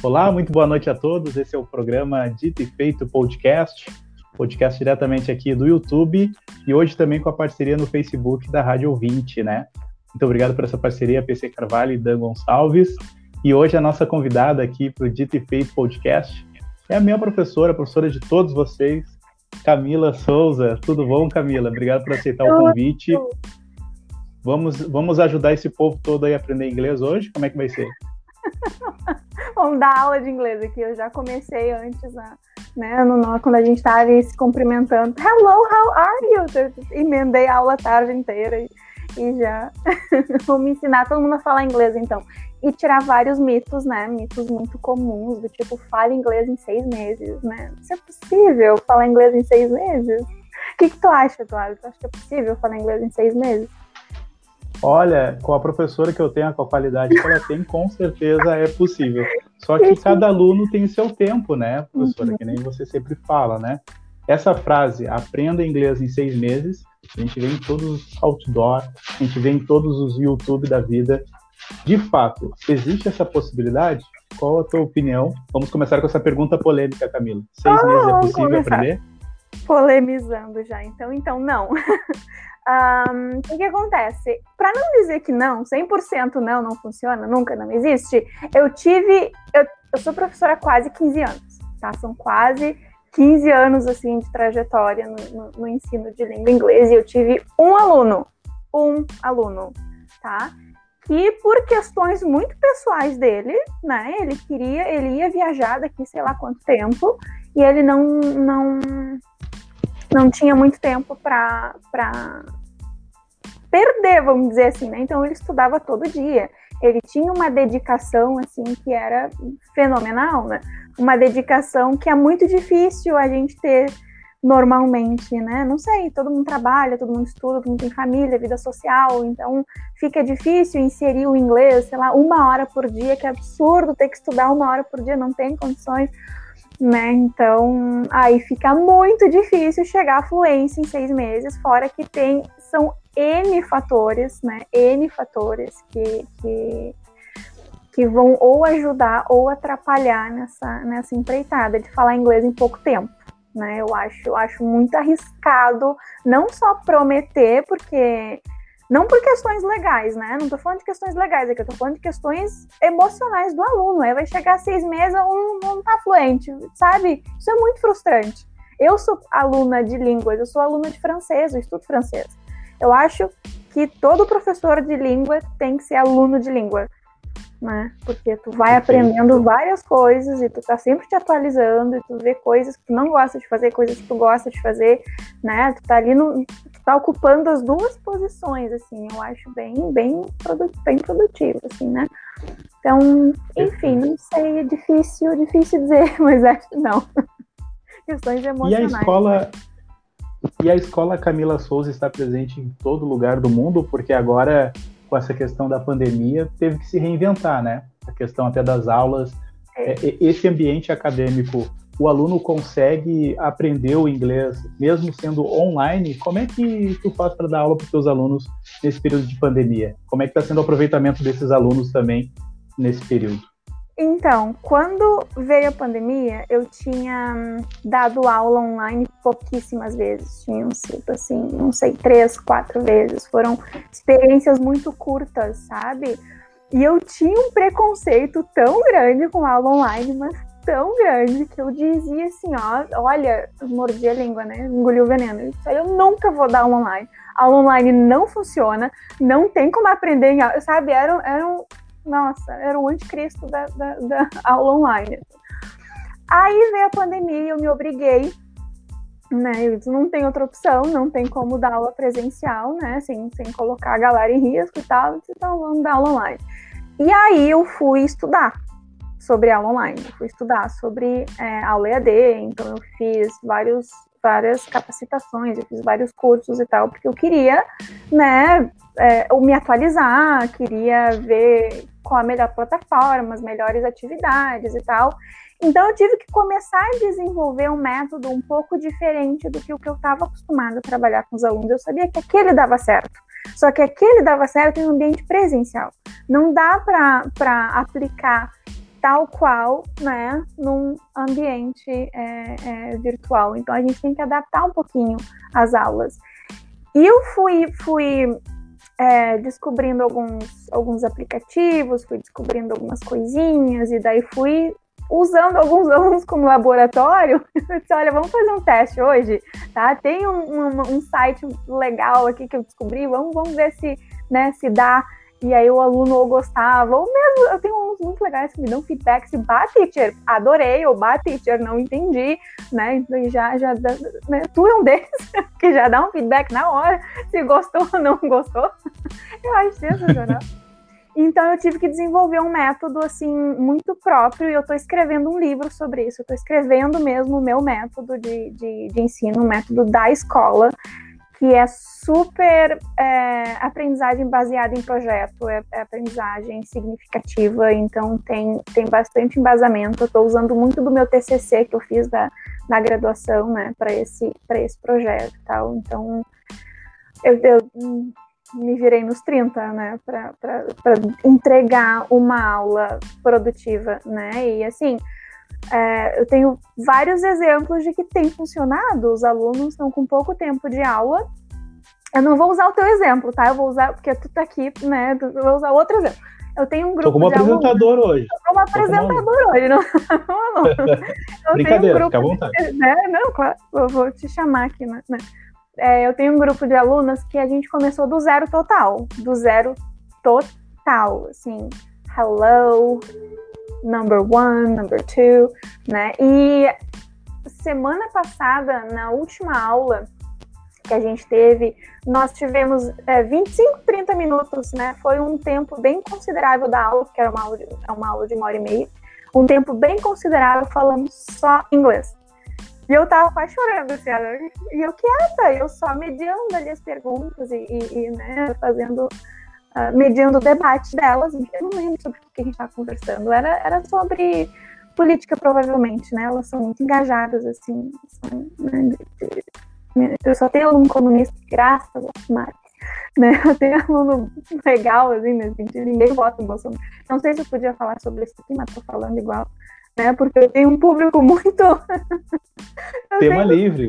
Olá, muito boa noite a todos. Esse é o programa Dito e Feito Podcast, podcast diretamente aqui do YouTube e hoje também com a parceria no Facebook da Rádio Ouvinte, né? Muito obrigado por essa parceria, PC Carvalho e Dan Gonçalves. E hoje a nossa convidada aqui para o Dito e Feito Podcast é a minha professora, a professora de todos vocês, Camila Souza. Tudo bom, Camila? Obrigado por aceitar o convite. Vamos, vamos ajudar esse povo todo aí a aprender inglês hoje? Como é que vai ser? Vamos dar aula de inglês aqui. Eu já comecei antes, né, no, quando a gente estava se cumprimentando. Hello, how are you? Emendei a aula a tarde inteira e, e já vou me ensinar todo mundo a falar inglês, então. E tirar vários mitos, né? Mitos muito comuns, do tipo, fale inglês em seis meses, né? Isso é possível falar inglês em seis meses? O que, que tu acha, Eduardo? Tu acha que é possível falar inglês em seis meses? Olha, com a professora que eu tenho, com a qualidade que ela tem, com certeza é possível. Só que cada aluno tem seu tempo, né, professora? Que nem você sempre fala, né? Essa frase, aprenda inglês em seis meses, a gente vê em todos os outdoor, a gente vê em todos os YouTube da vida. De fato, existe essa possibilidade? Qual a tua opinião? Vamos começar com essa pergunta polêmica, Camila. Seis meses é possível aprender? Polemizando já, então, então não. Um, o que, acontece? Para não dizer que não, 100% não, não funciona, nunca não existe, eu tive. Eu, eu sou professora há quase 15 anos, tá? São quase 15 anos assim de trajetória no, no, no ensino de língua inglesa e eu tive um aluno, um aluno, tá? Que por questões muito pessoais dele, né? Ele queria, ele ia viajar daqui sei lá quanto tempo e ele não não não tinha muito tempo para perder, vamos dizer assim, né? Então ele estudava todo dia. Ele tinha uma dedicação assim que era fenomenal, né? Uma dedicação que é muito difícil a gente ter normalmente, né? Não sei, todo mundo trabalha, todo mundo estuda, todo mundo tem família, vida social, então fica difícil inserir o inglês, sei lá, uma hora por dia, que é absurdo ter que estudar uma hora por dia, não tem condições né? Então, aí fica muito difícil chegar à fluência em seis meses, fora que tem, são N fatores, né? N fatores que, que, que vão ou ajudar ou atrapalhar nessa, nessa empreitada de falar inglês em pouco tempo. Né, eu acho, eu acho muito arriscado não só prometer, porque não por questões legais, né? Não tô falando de questões legais aqui, eu tô falando de questões emocionais do aluno. Aí vai chegar seis meses, o aluno não tá fluente, sabe? Isso é muito frustrante. Eu sou aluna de línguas, eu sou aluna de francês, eu estudo francês. Eu acho que todo professor de língua tem que ser aluno de língua né? Porque tu vai aprendendo várias coisas e tu tá sempre te atualizando e tu vê coisas que tu não gosta de fazer, coisas que tu gosta de fazer, né? Tu tá ali no, tu tá ocupando as duas posições, assim, eu acho bem, bem, produ bem produtivo, assim, né? Então, enfim, não sei, é difícil, difícil dizer, mas acho que não. Questões emocionais. E a escola, e a escola Camila Souza está presente em todo lugar do mundo, porque agora com essa questão da pandemia, teve que se reinventar, né? A questão até das aulas. É. esse ambiente acadêmico, o aluno consegue aprender o inglês mesmo sendo online? Como é que tu faz para dar aula para os teus alunos nesse período de pandemia? Como é que está sendo o aproveitamento desses alunos também nesse período? Então, quando veio a pandemia, eu tinha hum, dado aula online pouquíssimas vezes. Tinham sido, assim, não sei, três, quatro vezes. Foram experiências muito curtas, sabe? E eu tinha um preconceito tão grande com aula online, mas tão grande que eu dizia assim, ó, olha, mordi a língua, né? Engoliu o veneno. Eu, disse, eu nunca vou dar aula online. Aula online não funciona, não tem como aprender, em, sabe? Eram, eram nossa, era o anticristo da, da, da aula online. Aí veio a pandemia e eu me obriguei, né? Eu disse, não tem outra opção, não tem como dar aula presencial, né? Sem, sem colocar a galera em risco e tal, eu disse, então vamos dar aula online. E aí eu fui estudar sobre aula online, fui estudar sobre é, aula EAD, então eu fiz vários, várias capacitações, eu fiz vários cursos e tal, porque eu queria, né, é, me atualizar, queria ver qual a melhor plataforma, as melhores atividades e tal. Então eu tive que começar a desenvolver um método um pouco diferente do que o que eu estava acostumada a trabalhar com os alunos. Eu sabia que aquele dava certo. Só que aquele dava certo em um ambiente presencial. Não dá para aplicar tal qual, né, num ambiente é, é, virtual. Então a gente tem que adaptar um pouquinho as aulas. E eu fui, fui é, descobrindo alguns, alguns aplicativos, fui descobrindo algumas coisinhas, e daí fui usando alguns alunos como laboratório. Eu disse, olha, vamos fazer um teste hoje, tá? Tem um, um, um site legal aqui que eu descobri, vamos, vamos ver se, né, se dá e aí o aluno ou gostava, ou mesmo, eu tenho alunos muito legais que me dão feedback, se bah, teacher, adorei, ou bah, teacher, não entendi, né, então já, já, né? tu é um deles, que já dá um feedback na hora, se gostou ou não gostou, eu acho sensacional. Então eu tive que desenvolver um método assim muito próprio e eu estou escrevendo um livro sobre isso. Eu estou escrevendo mesmo o meu método de, de, de ensino, o método da escola, que é super é, aprendizagem baseada em projeto, é, é, aprendizagem significativa, então tem, tem bastante embasamento. Eu estou usando muito do meu TCC que eu fiz da, na graduação, né, para esse, esse projeto e tal. Então, eu, eu me virei nos 30, né, para entregar uma aula produtiva, né, e assim é, eu tenho vários exemplos de que tem funcionado. Os alunos estão com pouco tempo de aula. Eu não vou usar o teu exemplo, tá? Eu vou usar, porque tu tá aqui, né? Eu vou usar outro exemplo. Eu tenho um grupo. Tô como apresentador hoje. Tô como apresentador hoje, não. não, não. Brincadeira, um grupo, fica à vontade. Né? Não, claro, eu vou te chamar aqui, né? É, eu tenho um grupo de alunas que a gente começou do zero total. Do zero total. Assim, hello, number one, number two, né? E semana passada, na última aula que a gente teve, nós tivemos é, 25, 30 minutos, né? Foi um tempo bem considerável da aula, que era uma aula de, é uma aula de uma hora e meia, um tempo bem considerável falando só inglês. E eu tava quase chorando, assim, e eu quieta, eu só mediando ali as perguntas e, e, e né, fazendo uh, mediando o debate delas. Eu não lembro sobre o que a gente estava conversando. Era, era sobre política, provavelmente, né? Elas são muito engajadas, assim. São, né? Eu só tenho aluno comunista, graças a Marx. Né? Eu tenho aluno legal, assim, nesse sentido. Ninguém vota no Bolsonaro. Não sei se eu podia falar sobre isso aqui, mas tô falando igual né? Porque eu tenho um público muito. tema tenho... livre.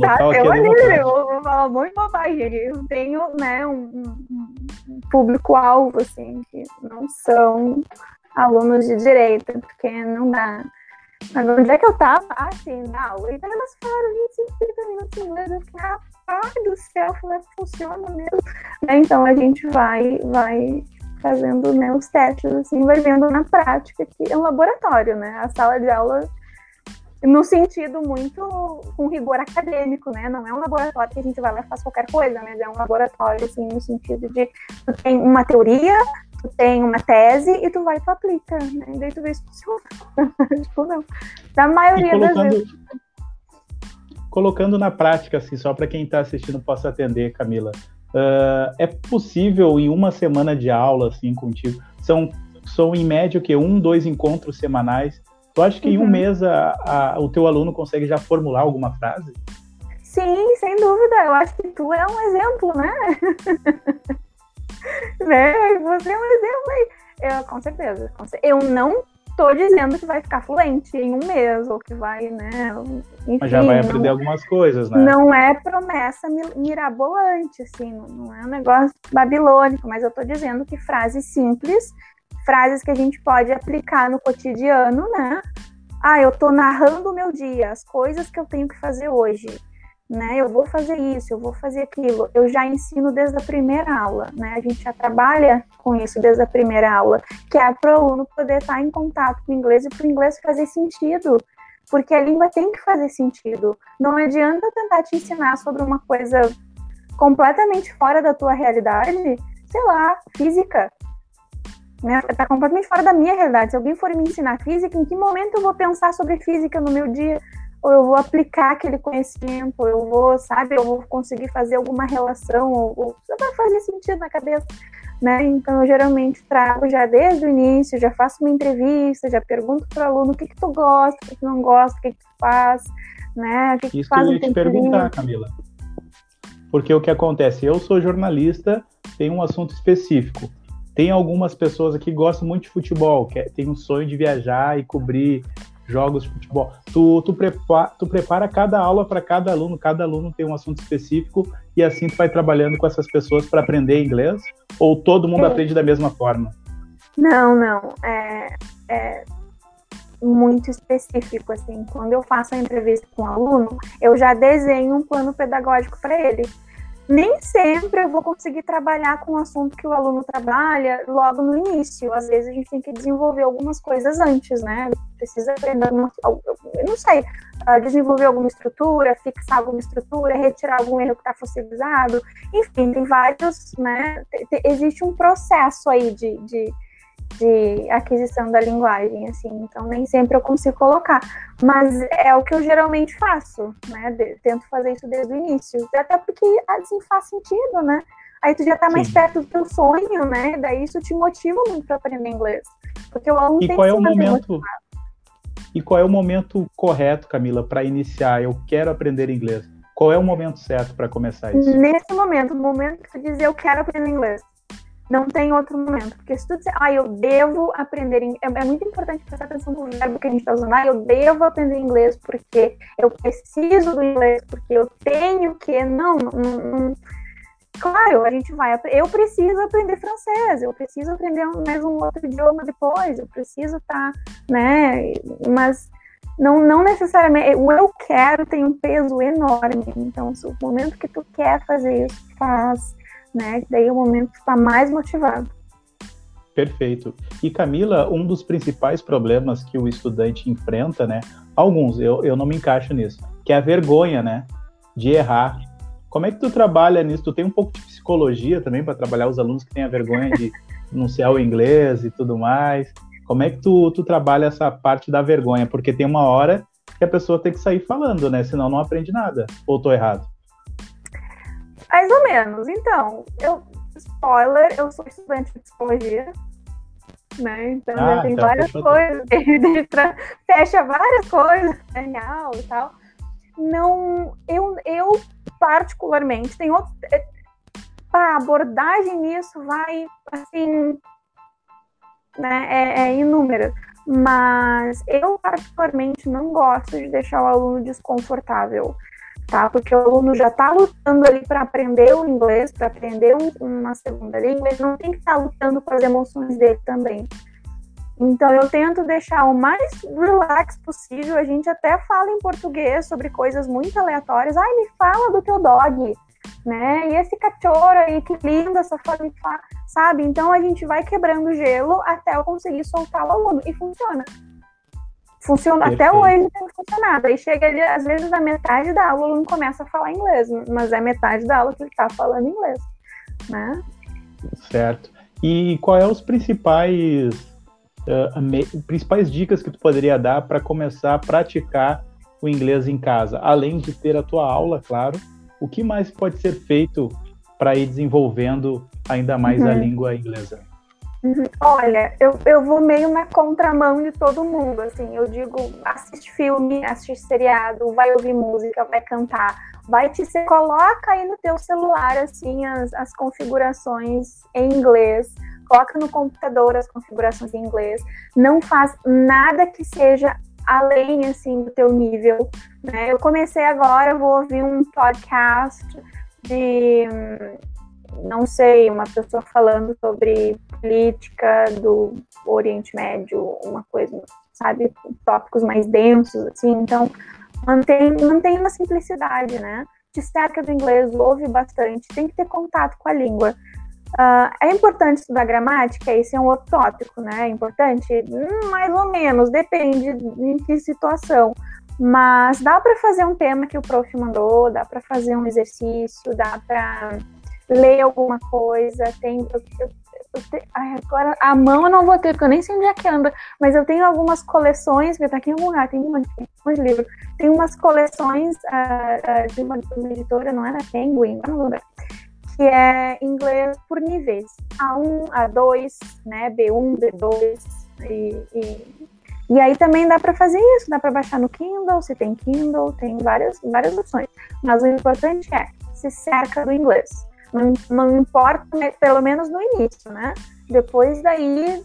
Tá, tema é livre. Eu vou falar muito bobagem. Eu tenho, né, um, um público-alvo, assim, que não são alunos de direita, porque não dá. Mas onde é que eu tava? Ah, sim, na aula. Então elas falaram 25, 30 minutos em inglês. Eu fiquei, rapaz do céu, falei, funciona mesmo. Então a gente vai, vai fazendo né, os testes, assim, vai vendo na prática que é um laboratório, né? A sala de aula no sentido muito com rigor acadêmico, né? Não é um laboratório que a gente vai lá e faz qualquer coisa, mas é um laboratório, assim, no sentido de tu tem uma teoria, tu tem uma tese e tu vai e tu aplica, né? E daí tu vê se funciona. tipo, não. Da maioria das vezes. Colocando na prática, assim, só para quem está assistindo possa atender, Camila. Uh, é possível em uma semana de aula assim contigo? São, são em média o que um, dois encontros semanais. Tu acha que uhum. em um uhum. mês a, a, o teu aluno consegue já formular alguma frase? Sim, sem dúvida. Eu acho que tu é um exemplo, né? né? Você é um exemplo aí. Eu, com certeza. Eu não tô dizendo que vai ficar fluente em um mês, ou que vai, né? Enfim, Mas já vai aprender não, algumas coisas, né? Não é promessa mirabolante, assim, não é um negócio babilônico, mas eu tô dizendo que frases simples, frases que a gente pode aplicar no cotidiano, né? Ah, eu tô narrando o meu dia, as coisas que eu tenho que fazer hoje né? Eu vou fazer isso, eu vou fazer aquilo. Eu já ensino desde a primeira aula, né? A gente já trabalha com isso desde a primeira aula, que é para o aluno poder estar em contato com o inglês e para o inglês fazer sentido. Porque a língua tem que fazer sentido. Não adianta tentar te ensinar sobre uma coisa completamente fora da tua realidade, sei lá, física. Né? Tá completamente fora da minha realidade. Se alguém for me ensinar física, em que momento eu vou pensar sobre física no meu dia? Ou eu vou aplicar aquele conhecimento, eu vou, sabe, eu vou conseguir fazer alguma relação, ou, ou vai fazer sentido na cabeça, né? Então, eu geralmente trago já desde o início, já faço uma entrevista, já pergunto para o aluno o que que tu gosta, o que, que não gosta, o que que tu faz, né? O que, que Isso tu faz que eu ia te perguntar, Camila. Porque o que acontece? Eu sou jornalista, tenho um assunto específico. Tem algumas pessoas aqui que gostam muito de futebol, que é, tem um sonho de viajar e cobrir jogos de futebol. Tu, tu, prepara, tu prepara cada aula para cada aluno, cada aluno tem um assunto específico e assim tu vai trabalhando com essas pessoas para aprender inglês? Ou todo mundo é. aprende da mesma forma? Não, não. É, é muito específico, assim. Quando eu faço a entrevista com o um aluno, eu já desenho um plano pedagógico para ele nem sempre eu vou conseguir trabalhar com o assunto que o aluno trabalha logo no início. Às vezes a gente tem que desenvolver algumas coisas antes, né? Precisa aprender, uma, não sei, ah, desenvolver alguma estrutura, fixar alguma estrutura, retirar algum erro que está fossilizado. Enfim, tem vários, né? Existe um processo aí de, de de aquisição da linguagem, assim, então nem sempre eu consigo colocar, mas é o que eu geralmente faço, né, de, tento fazer isso desde o início, até porque, assim, faz sentido, né, aí tu já tá mais Sim. perto do teu sonho, né, daí isso te motiva muito para aprender inglês, porque o aluno e tem qual é o momento motivado. E qual é o momento correto, Camila, para iniciar? Eu quero aprender inglês. Qual é o momento certo para começar isso? Nesse momento, no momento que tu dizer eu quero aprender inglês, não tem outro momento. Porque se tu disser, ah, eu devo aprender inglês, é, é, muito importante prestar atenção no verbo que a gente está usando. Ah, eu devo aprender inglês porque eu preciso do inglês, porque eu tenho que. Não, não, não. Claro, a gente vai. Eu preciso aprender francês, eu preciso aprender mais um outro idioma depois, eu preciso estar, tá, né? Mas não, não necessariamente. O eu quero tem um peso enorme. Então, se o momento que tu quer fazer isso, faz né? Daí é o momento que está mais motivado. Perfeito. E Camila, um dos principais problemas que o estudante enfrenta, né? Alguns, eu, eu não me encaixo nisso, que é a vergonha, né? De errar. Como é que tu trabalha nisso? Tu tem um pouco de psicologia também para trabalhar os alunos que têm a vergonha de pronunciar o inglês e tudo mais. Como é que tu, tu trabalha essa parte da vergonha? Porque tem uma hora que a pessoa tem que sair falando, né? Senão não aprende nada. Ou tô errado? Mais ou menos. Então, eu, spoiler, eu sou estudante de psicologia, né? Então ah, tem então várias coisas, fecha várias coisas, genial e tal. Não, eu, eu particularmente, tem outros. É, a abordagem nisso vai, assim, né, é, é inúmera. Mas eu, particularmente, não gosto de deixar o aluno desconfortável tá? Porque o aluno já está lutando ali para aprender o inglês, para aprender um, uma segunda língua, ele não tem que estar tá lutando com as emoções dele também. Então eu tento deixar o mais relax possível. A gente até fala em português sobre coisas muito aleatórias. Ai, me fala do teu dog, né? E esse cachorro aí, que lindo essa forma sabe? Então a gente vai quebrando gelo até eu conseguir soltar o aluno e funciona. Funciona, até hoje tem funcionado. Aí chega ali, às vezes, na metade da aula, o aluno começa a falar inglês, mas é metade da aula que ele está falando inglês, né? Certo. E qual é os principais, uh, principais dicas que tu poderia dar para começar a praticar o inglês em casa? Além de ter a tua aula, claro, o que mais pode ser feito para ir desenvolvendo ainda mais uhum. a língua inglesa? Olha, eu, eu vou meio na contramão de todo mundo, assim, eu digo, assiste filme, assiste seriado, vai ouvir música, vai cantar, vai te coloca aí no teu celular, assim, as, as configurações em inglês, coloca no computador as configurações em inglês, não faz nada que seja além, assim, do teu nível, né, eu comecei agora, vou ouvir um podcast de não sei, uma pessoa falando sobre política do Oriente Médio, uma coisa, sabe, tópicos mais densos, assim, então mantém, mantém uma simplicidade, né? Destaca do inglês, ouve bastante, tem que ter contato com a língua. Uh, é importante estudar gramática? Esse é um outro tópico, né? É importante? Hum, mais ou menos, depende em que situação. Mas dá para fazer um tema que o prof mandou, dá para fazer um exercício, dá para ler alguma coisa, tem. Eu, eu, eu te, ai, agora a mão eu não vou ter, porque eu nem sei onde é que anda, mas eu tenho algumas coleções, que tá aqui em algum lugar, tem um monte, de livro. Tem umas coleções uh, uh, de, uma, de, uma, editora, não era Penguin, não lembro, que é inglês por níveis. A1, A2, né? B1, B2 e, e e aí também dá para fazer isso, dá para baixar no Kindle, se tem Kindle, tem várias, várias opções. Mas o importante é se cerca do inglês Não, não importa, né, pelo menos no início, né? Depois daí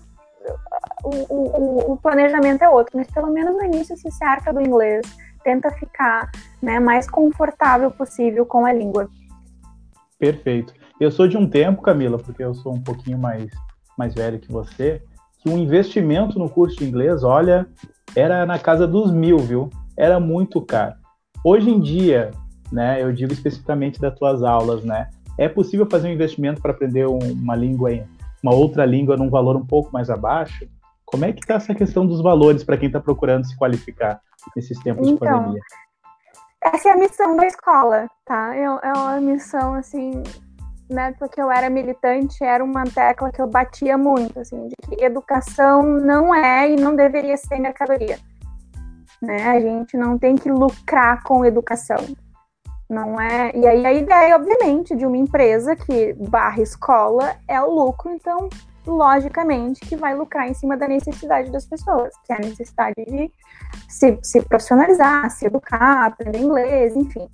o, o, o, planejamento é outro, mas pelo menos no início se cerca do inglês, tenta ficar né, mais confortável possível com a língua. Perfeito. Eu sou de um tempo, Camila, porque eu sou um pouquinho mais, mais velho que você, que um investimento no curso de inglês, olha, era na casa dos mil, viu? Era muito caro. Hoje em dia, né, eu digo especificamente das tuas aulas, né, é possível fazer um investimento para aprender uma língua, uma outra língua num valor um pouco mais abaixo? Como é que está essa questão dos valores para quem está procurando se qualificar nesses tempos então, de pandemia? Essa é a missão da escola, tá? É, é uma missão, assim, né, porque eu era militante, era uma tecla que eu batia muito, assim, de que educação não é e não deveria ser mercadoria. Né? A gente não tem que lucrar com educação. Não é. E aí a ideia, obviamente, de uma empresa que barra escola é o lucro, então, logicamente, que vai lucrar em cima da necessidade das pessoas, que é a necessidade de se, se profissionalizar, se educar, aprender inglês, enfim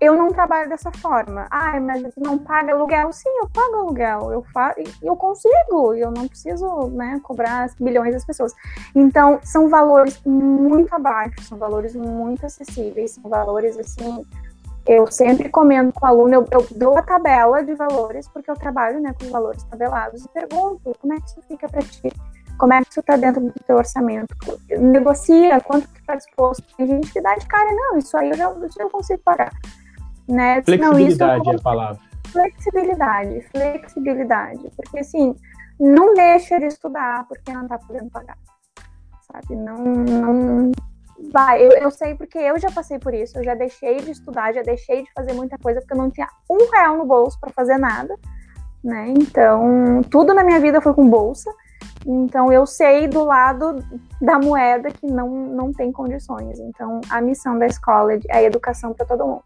eu não trabalho dessa forma. Ah, mas você não paga aluguel? Sim, eu pago aluguel. Eu, fa eu consigo, eu não preciso né, cobrar milhões das pessoas. Então, são valores muito abaixo, são valores muito acessíveis, são valores assim. Eu sempre comento com o aluno, eu, eu dou a tabela de valores, porque eu trabalho né, com valores tabelados, e pergunto como é que isso fica para ti como é que isso está dentro do teu orçamento? Negocia, quanto que está disposto? Tem gente que dá de cara, não, isso aí eu já, eu consigo pagar. Né? Flexibilidade não, é a palavra. Flexibilidade, flexibilidade. Porque assim, não deixa de estudar porque não está podendo pagar. Sabe? Não, não vai. Eu, eu sei porque eu já passei por isso. Eu já deixei de estudar, já deixei de fazer muita coisa porque eu não tinha um real no bolso para fazer nada. Né? Então, tudo na minha vida foi com bolsa. Então, eu sei do lado da moeda que não, não tem condições. Então, a missão da escola é a educação para todo mundo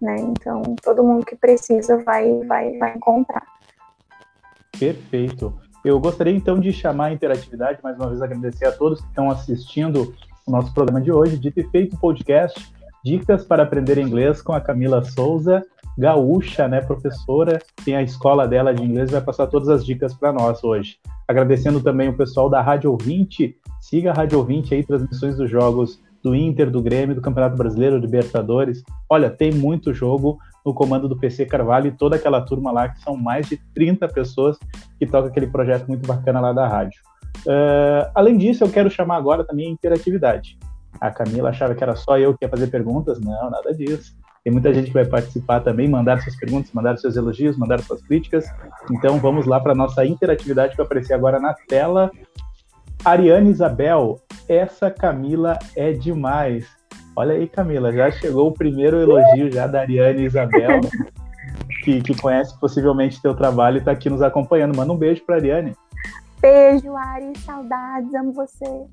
né? Então, todo mundo que precisa vai, vai, vai encontrar. Perfeito. Eu gostaria então de chamar a interatividade, mais uma vez agradecer a todos que estão assistindo o nosso programa de hoje, Dito e Feito Podcast, Dicas para Aprender Inglês com a Camila Souza, gaúcha, né, professora, tem a escola dela de inglês, vai passar todas as dicas para nós hoje. Agradecendo também o pessoal da Rádio Ouvinte, siga a Rádio Ouvinte aí, transmissões dos jogos do Inter, do Grêmio, do Campeonato Brasileiro, Libertadores. Olha, tem muito jogo no comando do PC Carvalho e toda aquela turma lá, que são mais de 30 pessoas que tocam aquele projeto muito bacana lá da rádio. Uh, além disso, eu quero chamar agora também a interatividade. A Camila achava que era só eu que ia fazer perguntas. Não, nada disso. Tem muita gente que vai participar também, mandar suas perguntas, mandar seus elogios, mandar suas críticas. Então vamos lá para a nossa interatividade que vai aparecer agora na tela. Ariane Isabel, essa Camila é demais. Olha aí, Camila, já chegou o primeiro elogio já da Ariane Isabel, que, que conhece possivelmente teu trabalho e está aqui nos acompanhando. Manda um beijo para Ariane. Beijo, Ari, saudades, amo você.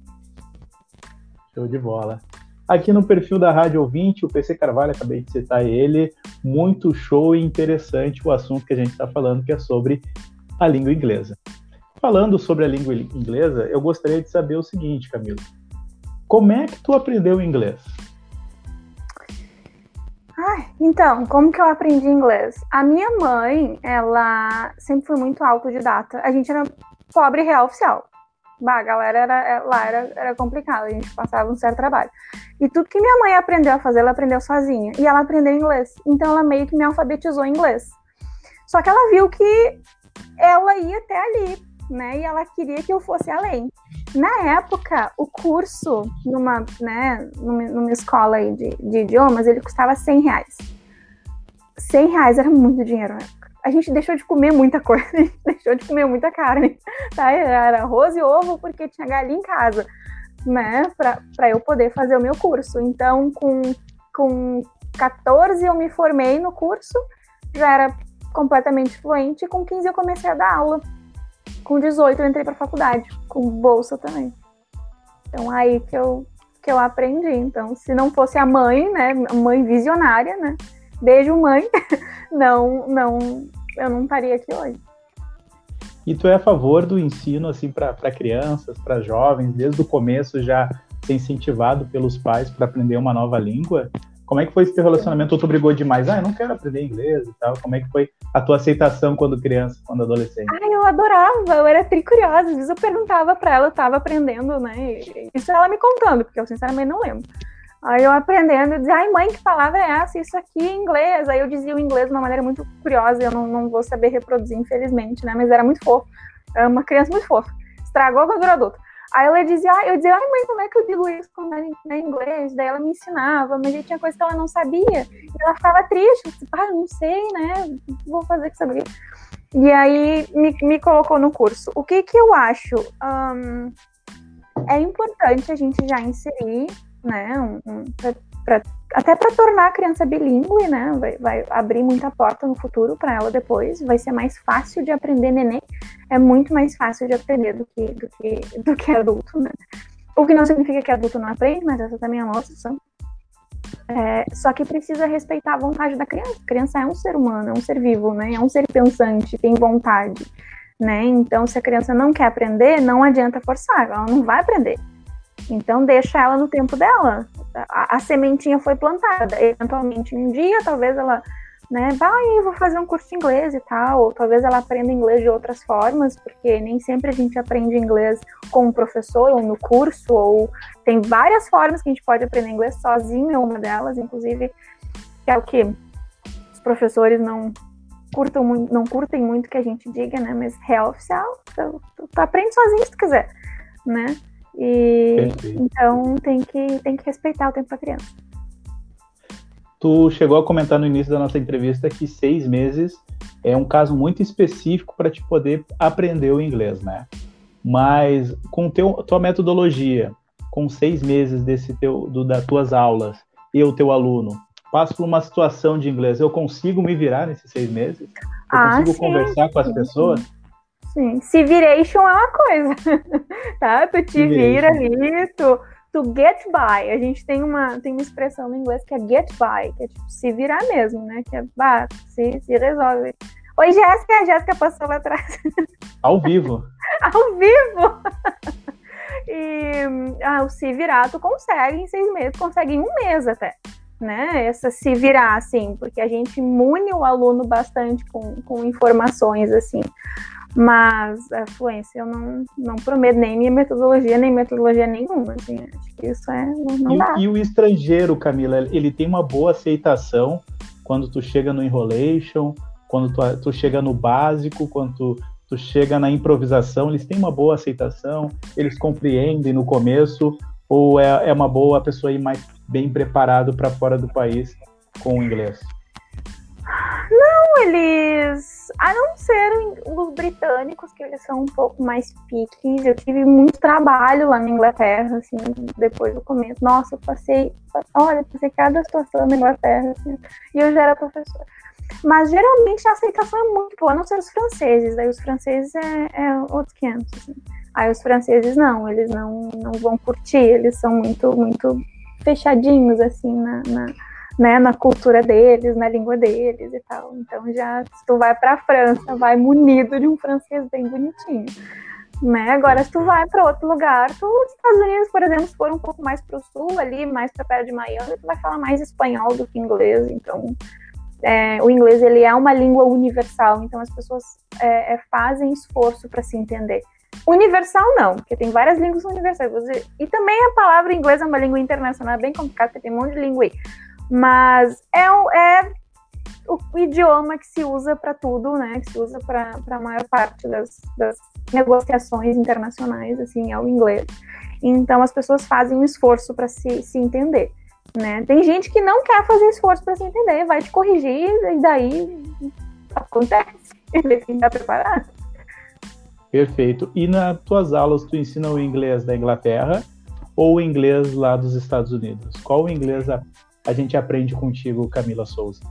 Show de bola. Aqui no perfil da Rádio Ouvinte, o PC Carvalho, acabei de citar ele, muito show e interessante o assunto que a gente está falando, que é sobre a língua inglesa falando sobre a língua inglesa, eu gostaria de saber o seguinte, Camila. Como é que tu aprendeu inglês? Ah, então, como que eu aprendi inglês? A minha mãe, ela sempre foi muito autodidata. A gente era pobre real oficial. Bah, a galera era, é, lá era, era complicado, a gente passava um certo trabalho. E tudo que minha mãe aprendeu a fazer, ela aprendeu sozinha. E ela aprendeu inglês. Então ela meio que me alfabetizou em inglês. Só que ela viu que ela ia até ali né? E ela queria que eu fosse além. Na época, o curso numa, né, numa, escola de, de idiomas, ele custava 100 reais. 100 reais era muito dinheiro na época. A gente deixou de comer muita coisa, a gente deixou de comer muita carne, tá? Era arroz e ovo porque tinha galinha em casa, né? Para eu poder fazer o meu curso. Então, com, com 14 eu me formei no curso, já era completamente fluente, com 15 eu comecei a dar aula com 18 eu entrei para faculdade, com bolsa também. Então aí que eu que eu aprendi. Então, se não fosse a mãe, né, mãe visionária, né? Beijo mãe, não não eu não estaria aqui hoje. E tu é a favor do ensino assim para crianças, para jovens, desde o começo já ser incentivado pelos pais para aprender uma nova língua? Como é que foi esse teu relacionamento? Ou tu brigou demais? Ah, eu não quero aprender inglês e tal. Como é que foi a tua aceitação quando criança, quando adolescente? Ah, eu adorava, eu era tricuriosa. Às vezes eu perguntava pra ela, eu tava aprendendo, né? Isso ela me contando, porque eu sinceramente não lembro. Aí eu aprendendo, eu dizia, ai mãe, que palavra é essa? Isso aqui é inglês. Aí eu dizia o inglês de uma maneira muito curiosa, eu não, não vou saber reproduzir, infelizmente, né? Mas era muito fofo. Era uma criança muito fofa. Estragou quando virou adulto. Aí ela dizia, ah, eu dizia, ai mãe, como é que eu digo isso quando é em inglês? Daí ela me ensinava, mas tinha coisa que ela não sabia. E ela ficava triste, tipo, ah, não sei, né? Vou fazer que saber. E aí me, me colocou no curso. O que que eu acho? Um, é importante a gente já inserir, né, um, um, pra, até para tornar a criança bilíngue, né, vai, vai abrir muita porta no futuro para ela depois, vai ser mais fácil de aprender neném, é muito mais fácil de aprender do que, do que, do que adulto, né. O que não significa que adulto não aprende, mas essa também é uma opção. É, só que precisa respeitar a vontade da criança. A criança é um ser humano, é um ser vivo, né? É um ser pensante, tem vontade, né? Então, se a criança não quer aprender, não adianta forçar, ela não vai aprender. Então, deixa ela no tempo dela. A, a sementinha foi plantada. Eventualmente, um dia, talvez ela né? Vai, vou fazer um curso de inglês e tal, ou talvez ela aprenda inglês de outras formas, porque nem sempre a gente aprende inglês com um professor ou no curso, ou tem várias formas que a gente pode aprender inglês sozinho, é uma delas, inclusive, que é o que os professores não curtam muito, não curtem muito que a gente diga, né? Mas real oficial, tu, tu, tu aprende sozinho se tu quiser, né? E Perfeito. então tem que, tem que respeitar o tempo da criança. Tu chegou a comentar no início da nossa entrevista que seis meses é um caso muito específico para te poder aprender o inglês, né? Mas com teu, tua metodologia, com seis meses desse teu, do, das tuas aulas, e o teu aluno, passo por uma situação de inglês, eu consigo me virar nesses seis meses? Eu ah, consigo sim, conversar com as pessoas? Sim, civiration é uma coisa, tá? Tu te vira ali, tu to get by. A gente tem uma, tem uma expressão no inglês que é get by, que é tipo se virar mesmo, né? Que é bah, se, se resolve. Oi, Jéssica, a Jéssica passou lá atrás. Ao vivo. Ao vivo! e ah, o se virar, tu consegue em seis meses, consegue em um mês até. Né, essa se virar, assim, porque a gente mune o aluno bastante com, com informações, assim. Mas a fluência eu não, não prometo nem minha metodologia, nem metodologia nenhuma. Assim, acho que isso é. Não, não e, dá. e o estrangeiro, Camila, ele tem uma boa aceitação quando tu chega no enrolation, quando tu, tu chega no básico, quando tu, tu chega na improvisação, eles têm uma boa aceitação, eles compreendem no começo, ou é, é uma boa pessoa ir mais bem preparado para fora do país com o inglês? Eles. A não ser os britânicos, que eles são um pouco mais piques. Eu tive muito trabalho lá na Inglaterra, assim, depois do começo. Nossa, eu passei. Olha, passei cada situação na Inglaterra, assim, e eu já era professora. Mas geralmente a aceitação é muito boa, a não ser os franceses. Aí os franceses é, é outros 500. Assim. Aí os franceses não, eles não, não vão curtir, eles são muito, muito fechadinhos, assim, na, na né, na cultura deles, na língua deles e tal. Então já se tu vai para a França, vai munido de um francês bem bonitinho. Né? Agora, se tu vai para outro lugar, tu, os Estados Unidos, por exemplo, se for um pouco mais para o sul, ali, mais para perto de Miami, tu vai falar mais espanhol do que inglês. Então, é, o inglês ele é uma língua universal, então as pessoas é, é, fazem esforço para se entender. Universal não, porque tem várias línguas universais. E também a palavra inglês é uma língua internacional, é bem complicado, porque tem um monte de língua aí. Mas é, é o idioma que se usa para tudo, né? Que se usa para a maior parte das, das, negociações internacionais, assim, é o inglês. Então as pessoas fazem um esforço para se, se entender. Né? Tem gente que não quer fazer esforço para se entender, vai te corrigir e daí acontece. Ele tem que estar preparado. Perfeito. E nas tuas aulas tu ensina o inglês da Inglaterra ou o inglês lá dos Estados Unidos? Qual o inglês a gente aprende contigo, Camila Souza?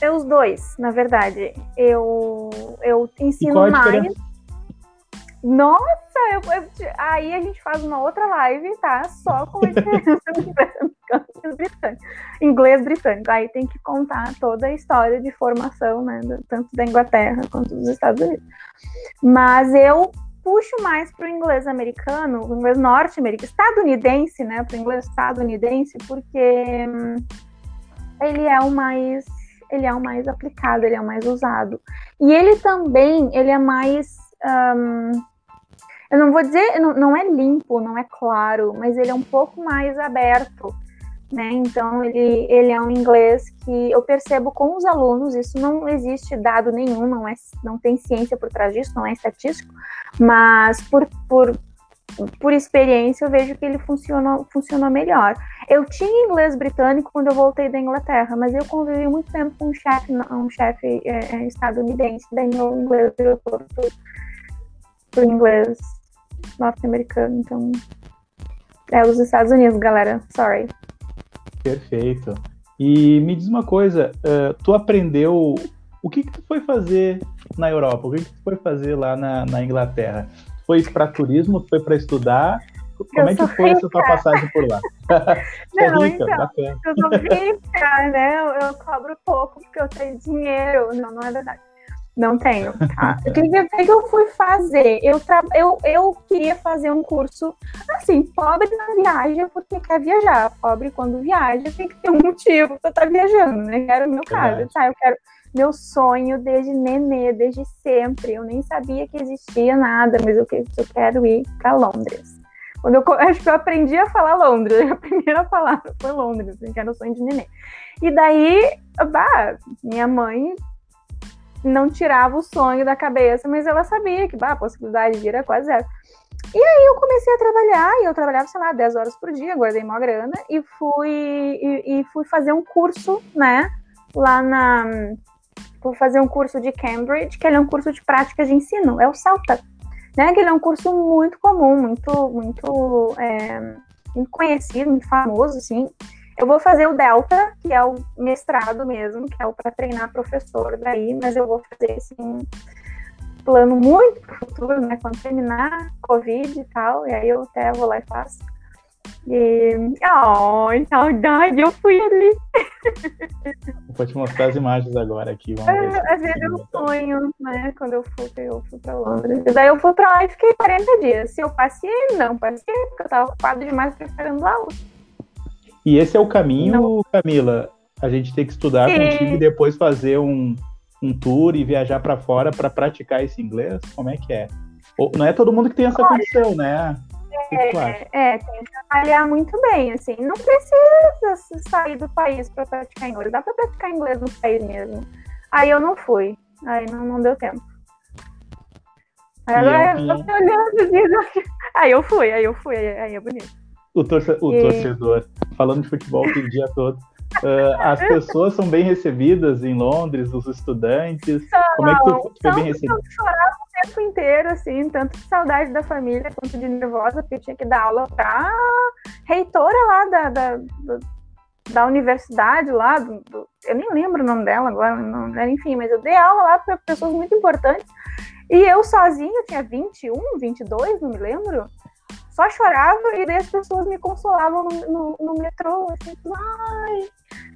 É os dois, na verdade. Eu, eu ensino é mais. Nossa, eu, eu, aí a gente faz uma outra live, tá? Só com a diferença do inglês britânico. Inglês britânico. Aí tem que contar toda a história de formação, né? Tanto da Inglaterra quanto dos Estados Unidos. Mas eu puxo mais para o inglês americano, o inglês norte-americano, estadunidense, né? Para o inglês estadunidense, porque hum, ele é o mais ele é o mais aplicado, ele é o mais usado. E ele também, ele é mais um, eu não vou dizer, não, não é limpo, não é claro, mas ele é um pouco mais aberto. Né? Então ele, ele é um inglês que eu percebo com os alunos, isso não existe dado nenhum, não, é, não tem ciência por trás disso, não é estatístico, mas por, por, por experiência eu vejo que ele funcionou, funcionou melhor. Eu tinha inglês britânico quando eu voltei da Inglaterra, mas eu convivi muito tempo com um chefe um chefe é, é, estadunidense, daí meu inglês virou todo pro inglês norte-americano, então é os Estados Unidos, galera, sorry. Perfeito. E me diz uma coisa, uh, tu aprendeu o que, que tu foi fazer na Europa? O que, que tu foi fazer lá na, na Inglaterra? Foi para turismo? Foi para estudar? Como eu é que foi rica. essa tua passagem por lá? não, rica, então, bacana. eu sou rica, né? Eu, eu cobro pouco porque eu tenho dinheiro. Não, não é verdade. Não tenho, tá? O que, eu fui fazer? Eu, tra... eu, eu queria fazer um curso, assim, pobre na viagem porque quer viajar. Pobre quando viaja tem que ter um motivo pra estar tá viajando, né? Era o meu caso, tá? Eu quero meu sonho desde nenê, desde sempre. Eu nem sabia que existia nada, mas eu, eu quero ir para Londres. Quando eu acho que eu aprendi a falar Londres, a primeira palavra foi Londres, assim, que era o sonho de nenê. E daí, bah, minha mãe não tirava o sonho da cabeça, mas ela sabia que bah, a possibilidade de ir era quase zero. E aí eu comecei a trabalhar, e eu trabalhava, sei lá, 10 horas por dia, guardei uma grana, e fui, e, e fui fazer um curso, né, lá na... Fui fazer um curso de Cambridge, que ele é um curso de prática de ensino, é o CELTA, né, que ele é um curso muito comum, muito, muito, é, muito conhecido, muito famoso, assim, eu vou fazer o Delta, que é o mestrado mesmo, que é o para treinar professor daí, mas eu vou fazer assim, plano muito pro futuro, né? Quando terminar Covid e tal, e aí eu até vou lá e faço. E. Oh, saudade, eu fui ali. Vou te mostrar as imagens agora aqui. Vamos ver é, às vezes é um sonho, né? Quando eu fui, eu fui pra Londres. E daí eu fui pra lá e fiquei 40 dias. Se eu passei, não passei, porque eu tava ocupado demais preparando aula. E esse é o caminho, Não. Camila. A gente tem que estudar Sim. contigo e depois fazer um, um tour e viajar para fora para praticar esse inglês? Como é que é? Não é todo mundo que tem essa Olha, condição, né? É, é, tem que trabalhar muito bem, assim. Não precisa sair do país para praticar inglês. Dá para praticar inglês no país mesmo. Aí eu não fui. Aí não, não deu tempo. Aí agora eu, eu tô olhando assim. Aí eu fui, aí eu fui, aí é bonito. O, torce, o e... torcedor, falando de futebol o dia todo. Uh, as pessoas são bem recebidas em Londres, os estudantes. São, Como é que tu foi bem recebido? Eu chorava o tempo inteiro, assim, tanto de saudade da família quanto de nervosa, porque eu tinha que dar aula pra reitora lá da, da, da, da universidade lá, do, do, eu nem lembro o nome dela agora, não, enfim, mas eu dei aula lá para pessoas muito importantes. E eu sozinha, tinha 21, 22, não me lembro só chorava e daí as pessoas me consolavam no, no, no metrô, assim, ai,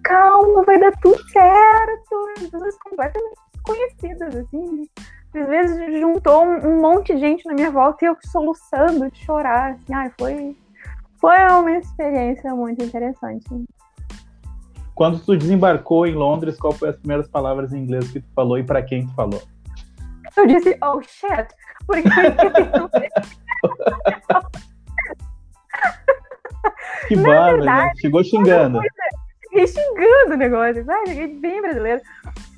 calma, vai dar tudo certo. As pessoas completamente desconhecidas, assim. Às vezes juntou um, um, monte de gente na minha volta e eu soluçando de chorar, assim, ai, foi, foi uma experiência muito interessante. Quando tu desembarcou em Londres, qual foi as primeiras palavras em inglês que tu falou e para quem tu falou? Eu disse, oh shit, porque Que barba, né? Chegou xingando. Cheguei xingando o negócio, vai, cheguei bem brasileiro.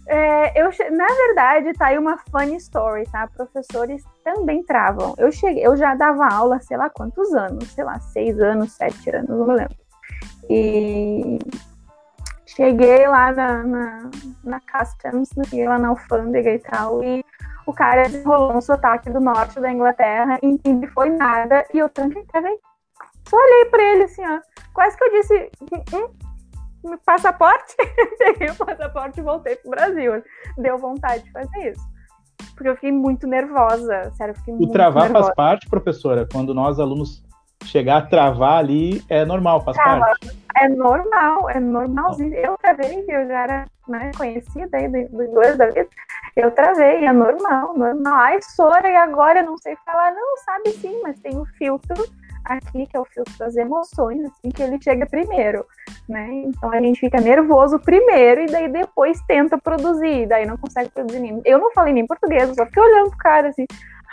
É, eu, na verdade, tá aí uma funny story, tá? Professores também travam. Eu cheguei, eu já dava aula, sei lá quantos anos, sei lá, seis anos, sete anos, não me lembro. E cheguei lá na, na, na Customs, cheguei lá na alfândega e tal, e o cara desenrolou um sotaque do norte da Inglaterra, e não foi nada, e eu tranquei, só olhei pra ele assim, ó. Quase que eu disse. Hum, passaporte? Peguei o passaporte e voltei pro Brasil. Deu vontade de fazer isso. Porque eu fiquei muito nervosa. Sério, fiquei o muito travar nervosa. faz parte, professora? Quando nós, alunos, chegar a travar ali, é normal, faz Trava. parte? É normal, é normalzinho. Eu travei, eu já era né, conhecida aí do, do inglês da vida. Eu travei, é normal, normal. Ai, Sora, e agora eu não sei falar. Não, sabe sim, mas tem o filtro aqui, que é o filtro das emoções, assim, que ele chega primeiro, né? Então a gente fica nervoso primeiro e daí depois tenta produzir, daí não consegue produzir nem. Eu não falei nem português, eu só fiquei olhando pro cara assim,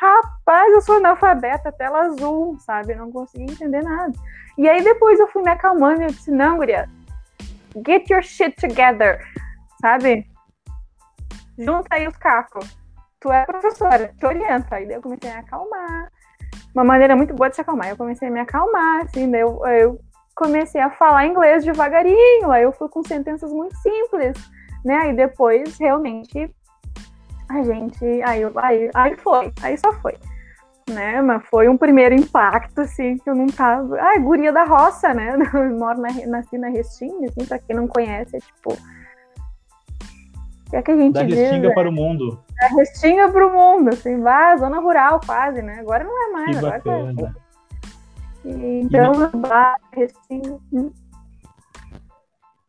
rapaz, eu sou analfabeta, tela azul, sabe? Eu não consegui entender nada. E aí depois eu fui me acalmando e eu disse, não, guria, get your shit together, sabe? Junta aí os cacos. Tu é professora, te orienta. Aí daí eu comecei a me acalmar. Uma maneira muito boa de se acalmar. Eu comecei a me acalmar, assim, daí eu, eu comecei a falar inglês devagarinho. Aí eu fui com sentenças muito simples, né? Aí depois, realmente, a gente. Aí, aí, aí foi, aí só foi. Né, mas foi um primeiro impacto, assim, que eu não tava. Ah, guria da roça, né? Eu moro na, nasci na Restinga, assim, pra quem não conhece, é tipo é que a gente da diz, Restinga é, para o mundo. Da Restinga para o mundo, assim, vá, zona rural quase, né? Agora não é mais, que agora bacana. é. Então, e... Restinga. Hum.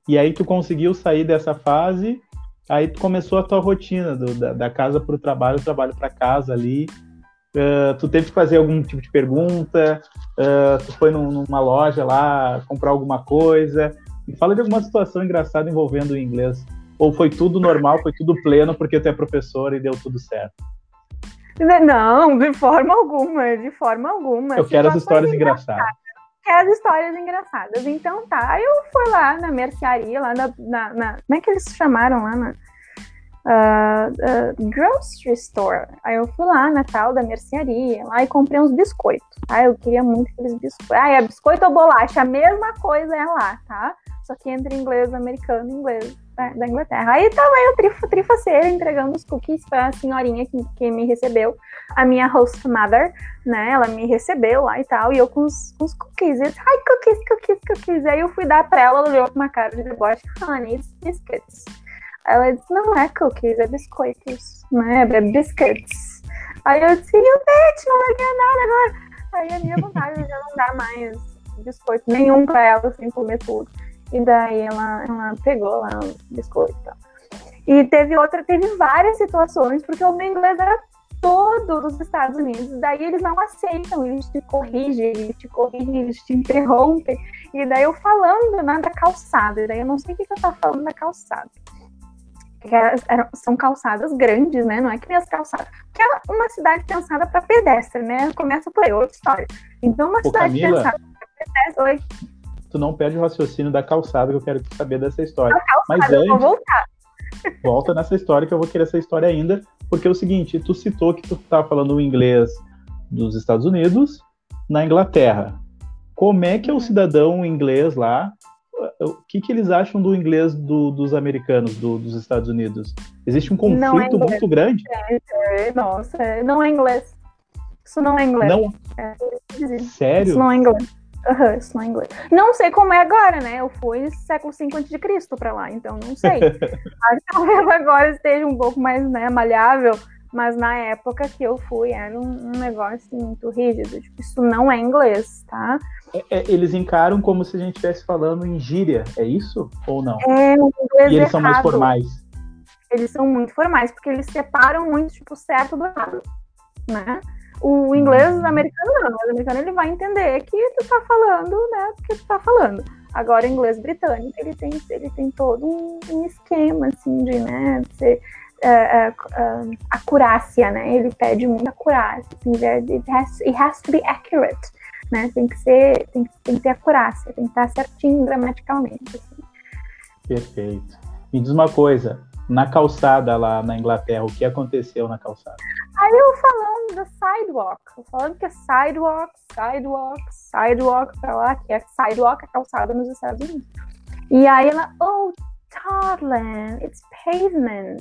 E aí tu conseguiu sair dessa fase, aí tu começou a tua rotina do, da, da casa para o trabalho, trabalho para casa ali. Uh, tu teve que fazer algum tipo de pergunta, uh, tu foi num, numa loja lá comprar alguma coisa. Me fala de alguma situação engraçada envolvendo o inglês. Ou foi tudo normal, foi tudo pleno porque tu é professor e deu tudo certo? Não, de forma alguma, de forma alguma. Eu quero as histórias engraçadas. Quero as histórias engraçadas. Então tá, eu fui lá na mercearia, lá na, na, na como é que eles chamaram lá na uh, uh, grocery store. Aí eu fui lá na tal da mercearia, lá e comprei uns biscoitos. Ah, eu queria muito aqueles biscoitos. Ah, é biscoito ou bolacha, a mesma coisa é lá, tá? Só que entre inglês, americano e inglês da Inglaterra. Aí tava eu, trifa, trifaceira, entregando os cookies para a senhorinha que, que me recebeu, a minha host mother, né? Ela me recebeu lá e tal, e eu com os, com os cookies. Eu disse, ai, cookies, cookies, cookies. Aí eu fui dar para ela, ela olhou com uma cara de deboche, honey, it's biscuits. Ela disse, não é cookies, é biscoitos, né? É biscuits. Aí eu disse, you bitch, não vai ganhar nada agora. Aí a minha vontade de não dar mais biscoito nenhum para ela, sem comer tudo. E daí ela, ela pegou lá o biscoito e tal. E teve outra, teve várias situações, porque o meu inglês era todo dos Estados Unidos, daí eles não aceitam, eles te corrigem, eles te corrigem, eles te interrompem. E daí eu falando né, da calçada, e daí eu não sei o que, que eu tava falando da calçada. Era, era, são calçadas grandes, né? Não é que nem as calçadas. Porque é uma cidade pensada para pedestre, né? Começa por aí, outra história. Então, uma Ô, cidade Camila, pensada para pedestre. Oi tu não perde o raciocínio da calçada, que eu quero saber dessa história. Calçada, Mas antes, vou voltar. volta nessa história que eu vou querer essa história ainda, porque é o seguinte, tu citou que tu estava falando o inglês dos Estados Unidos na Inglaterra. Como é que é o uhum. cidadão inglês lá? O que, que eles acham do inglês do, dos americanos, do, dos Estados Unidos? Existe um conflito é muito grande? É, nossa, não é inglês. Isso não é inglês. Não? É, Sério? Isso não é inglês. Uhum, isso não é inglês. Não sei como é agora, né? Eu fui século V a.C. para lá, então não sei. talvez agora esteja um pouco mais né, malhável, mas na época que eu fui era um, um negócio assim, muito rígido. Tipo, isso não é inglês, tá? É, é, eles encaram como se a gente estivesse falando em gíria, é isso? Ou não? É, inglês E eles errado. são mais formais. Eles são muito formais, porque eles separam muito, tipo, certo do errado, né? O inglês uhum. americano não, o americano ele vai entender que tu tá falando, né, porque tu tá falando. Agora, o inglês britânico, ele tem, ele tem todo um, um esquema, assim, de, né, de ser, uh, uh, uh, acurácia, né, ele pede muita acurácia, assim, it has, it has to be accurate, né, tem que ser, tem, tem que ter acurácia, tem que estar certinho gramaticalmente, assim. Perfeito. Me diz uma coisa, na calçada lá na Inglaterra, o que aconteceu na calçada? Aí eu falando da sidewalk, falando que é sidewalk, sidewalk, sidewalk pra lá, que é sidewalk, a calçada nos Estados Unidos. E aí ela, oh, Toddland, it's pavement.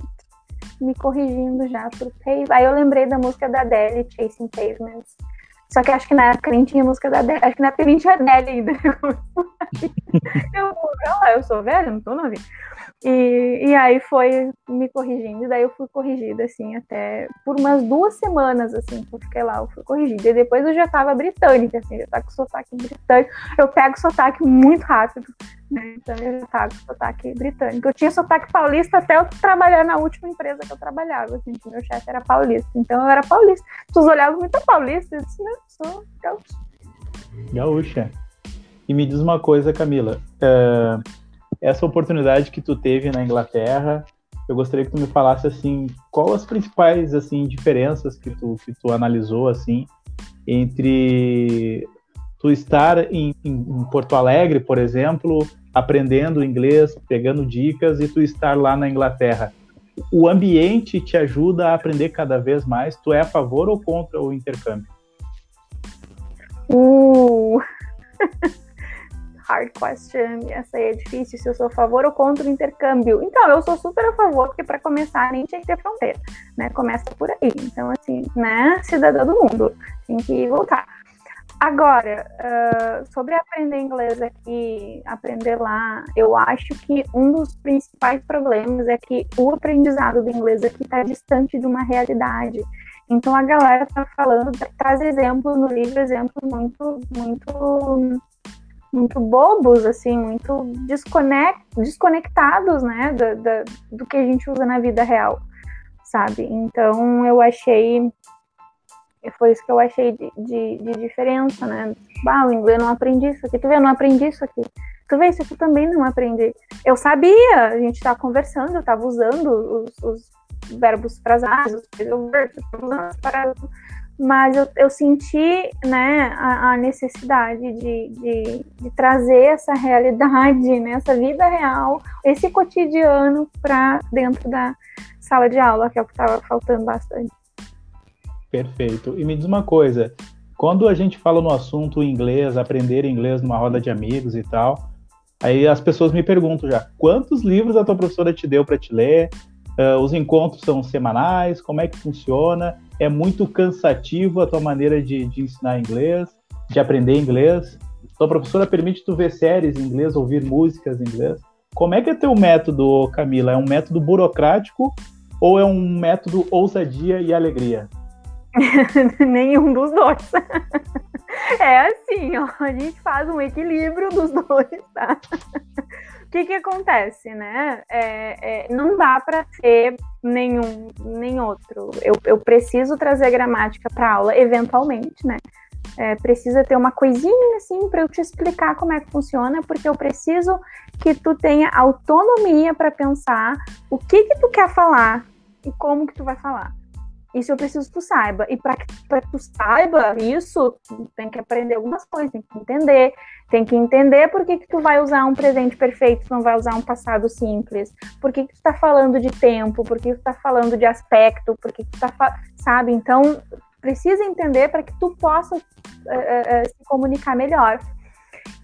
Me corrigindo já por pavement. Aí eu lembrei da música da Adele, Chasing Pavements. Só que acho que na época nem tinha música da Adele. Acho que na época nem tinha Adele ainda. eu, eu, eu sou velha, não tô novinha. E, e aí foi me corrigindo, e daí eu fui corrigida, assim, até por umas duas semanas, assim, que eu fiquei lá, eu fui corrigida. E depois eu já tava britânica, assim, já tá com sotaque britânico. Eu pego sotaque muito rápido, né? Então eu já tava com sotaque britânico. Eu tinha sotaque paulista até eu trabalhar na última empresa que eu trabalhava, assim, que meu chefe era paulista. Então eu era paulista. As olhavam muito paulista, eu disse, não, sou gaúcho. Gaúcha. E me diz uma coisa, Camila. Uh, essa oportunidade que tu teve na Inglaterra, eu gostaria que tu me falasse assim, qual as principais assim diferenças que tu que tu analisou assim entre tu estar em, em, Porto Alegre, por exemplo, aprendendo inglês, pegando dicas, e tu estar lá na Inglaterra. O ambiente te ajuda a aprender cada vez mais? Tu é a favor ou contra o intercâmbio? Uh. Hard question. Essa aí é difícil. Se eu sou a favor ou contra o intercâmbio. Então, eu sou super a favor, porque para começar nem tinha que ter fronteira, né? Começa por aí. Então, assim, né? Cidadã do mundo. Tem que voltar. Agora, uh, sobre aprender inglês aqui, aprender lá, eu acho que um dos principais problemas é que o aprendizado do inglês aqui está distante de uma realidade. Então a galera tá falando, traz exemplos no livro, exemplos muito, muito, muito bobos, assim, muito desconect, desconectados, né, do, do, do que a gente usa na vida real, sabe? Então eu achei foi isso que eu achei de, de, de diferença, né? Bah, o inglês eu não aprendi isso aqui. Tu vê, eu não aprendi isso aqui. Tu vê, isso aqui também não aprendi. Eu sabia, a gente estava conversando, eu estava usando os, os, verbos frasados, os verbos, mas eu, eu senti né, a, a necessidade de, de, de, trazer essa realidade, né, essa vida real, esse cotidiano para dentro da sala de aula, que é o que estava faltando bastante. Perfeito. E me diz uma coisa, quando a gente fala no assunto inglês, aprender inglês numa roda de amigos e tal, aí as pessoas me perguntam já, quantos livros a tua professora te deu para te ler? Uh, os encontros são semanais? Como é que funciona? É muito cansativo a tua maneira de, de ensinar inglês, de aprender inglês? Tua professora permite tu ver séries em inglês, ouvir músicas em inglês? Como é que é teu método, Camila? É um método burocrático ou é um método ousadia e alegria? Nenhum dos dois. é assim, ó, a gente faz um equilíbrio dos dois, tá? Que que acontece, né? É, é, não dá para ser nenhum nem outro. Eu, eu preciso trazer gramática para aula, eventualmente, né? É, precisa ter uma coisinha assim para eu te explicar como é que funciona, porque eu preciso que tu tenha autonomia para pensar o que que tu quer falar e como que tu vai falar. Isso eu preciso que tu saiba. E para que tu saiba isso, tem que aprender algumas coisas, tem que entender. Tem que entender por que, que tu vai usar um presente perfeito, não vai usar um passado simples. Por que, que tu tá falando de tempo, por que, que tu tá falando de aspecto, por que, que tu tá. Sabe? Então, precisa entender para que tu possa uh, uh, se comunicar melhor.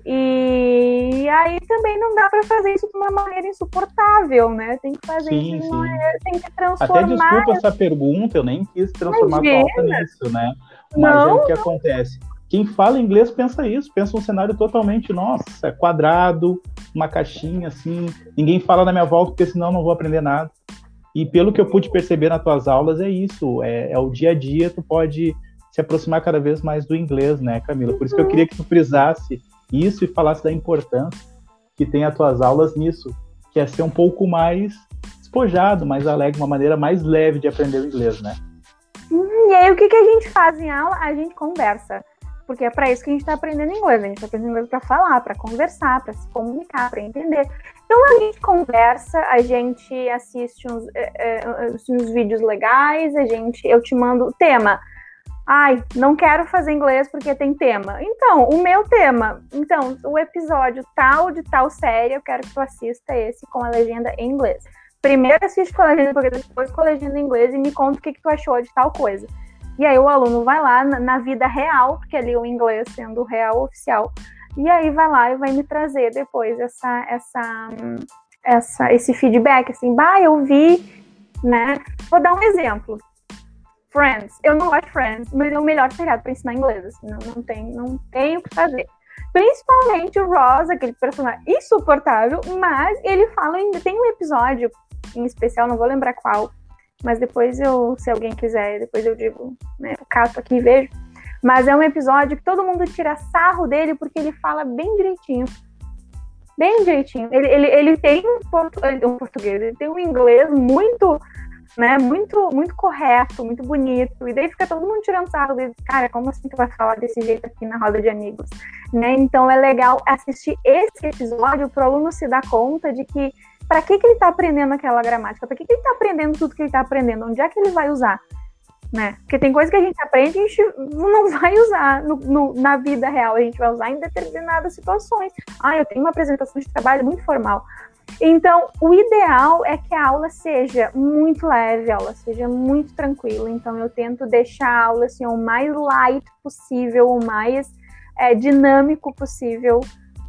E aí também não dá para fazer isso de uma maneira insuportável, né? Tem que fazer sim, isso de uma maneira, tem que transformar. Até desculpa essa pergunta, eu nem quis transformar a pauta nisso, né? Mas não, é o que não. acontece. Quem fala inglês pensa isso, pensa um cenário totalmente, nossa, quadrado, uma caixinha assim, ninguém fala na minha volta porque senão eu não vou aprender nada. E pelo que eu pude perceber nas tuas aulas, é isso, é, é o dia a dia, tu pode se aproximar cada vez mais do inglês, né, Camila? Por isso que eu queria que tu frisasse isso e falasse da importância que tem as tuas aulas nisso, que é ser um pouco mais despojado, mais alegre, uma maneira mais leve de aprender o inglês, né? Hum, e aí o que, que a gente faz em aula? A gente conversa. Porque é para isso que a gente está aprendendo inglês. A gente está aprendendo inglês para falar, para conversar, para se comunicar, para entender. Então a gente conversa, a gente assiste uns, é, é, uns vídeos legais, a gente, eu te mando o tema Ai, não quero fazer inglês porque tem tema. Então, o meu tema. Então, o episódio tal de tal série, eu quero que tu assista esse com a legenda em inglês. Primeiro assiste com a legenda português, depois com a legenda em inglês e me conta o que, que tu achou de tal coisa. E aí o aluno vai lá na, na vida real, porque ali o inglês sendo real oficial, e aí vai lá e vai me trazer depois essa, essa, essa, esse feedback, assim, bah, eu vi, né? Vou dar um exemplo. Friends. Eu não gosto de Friends, mas é o melhor seriado para ensinar inglês. Assim, não, não, tem, não tem o que fazer. Principalmente o Ross, aquele personagem insuportável, mas ele fala ainda. Tem um episódio em especial, não vou lembrar qual, mas depois eu, se alguém quiser, depois eu digo, né, eu cato aqui e vejo. Mas é um episódio que todo mundo tira sarro dele porque ele fala bem direitinho. Bem direitinho. Ele, ele, ele tem um, português, ele tem um inglês muito né? Muito, muito correto, muito bonito. E daí fica todo mundo tirando sarro dele. Cara, como assim tu vai falar desse jeito aqui na roda de amigos? Né? Então é legal assistir esse episódio para o aluno se dar conta de que para que, que ele está aprendendo aquela gramática? Para que, que ele está aprendendo tudo que ele está aprendendo? Onde é que ele vai usar? Né? Porque tem coisa que a gente aprende e a gente não vai usar no, no, na vida real, a gente vai usar em determinadas situações. Ah, eu tenho uma apresentação de trabalho muito formal. Então, o ideal é que a aula seja muito leve, a aula seja muito tranquila. Então, eu tento deixar a aula assim, o mais light possível, o mais é, dinâmico possível.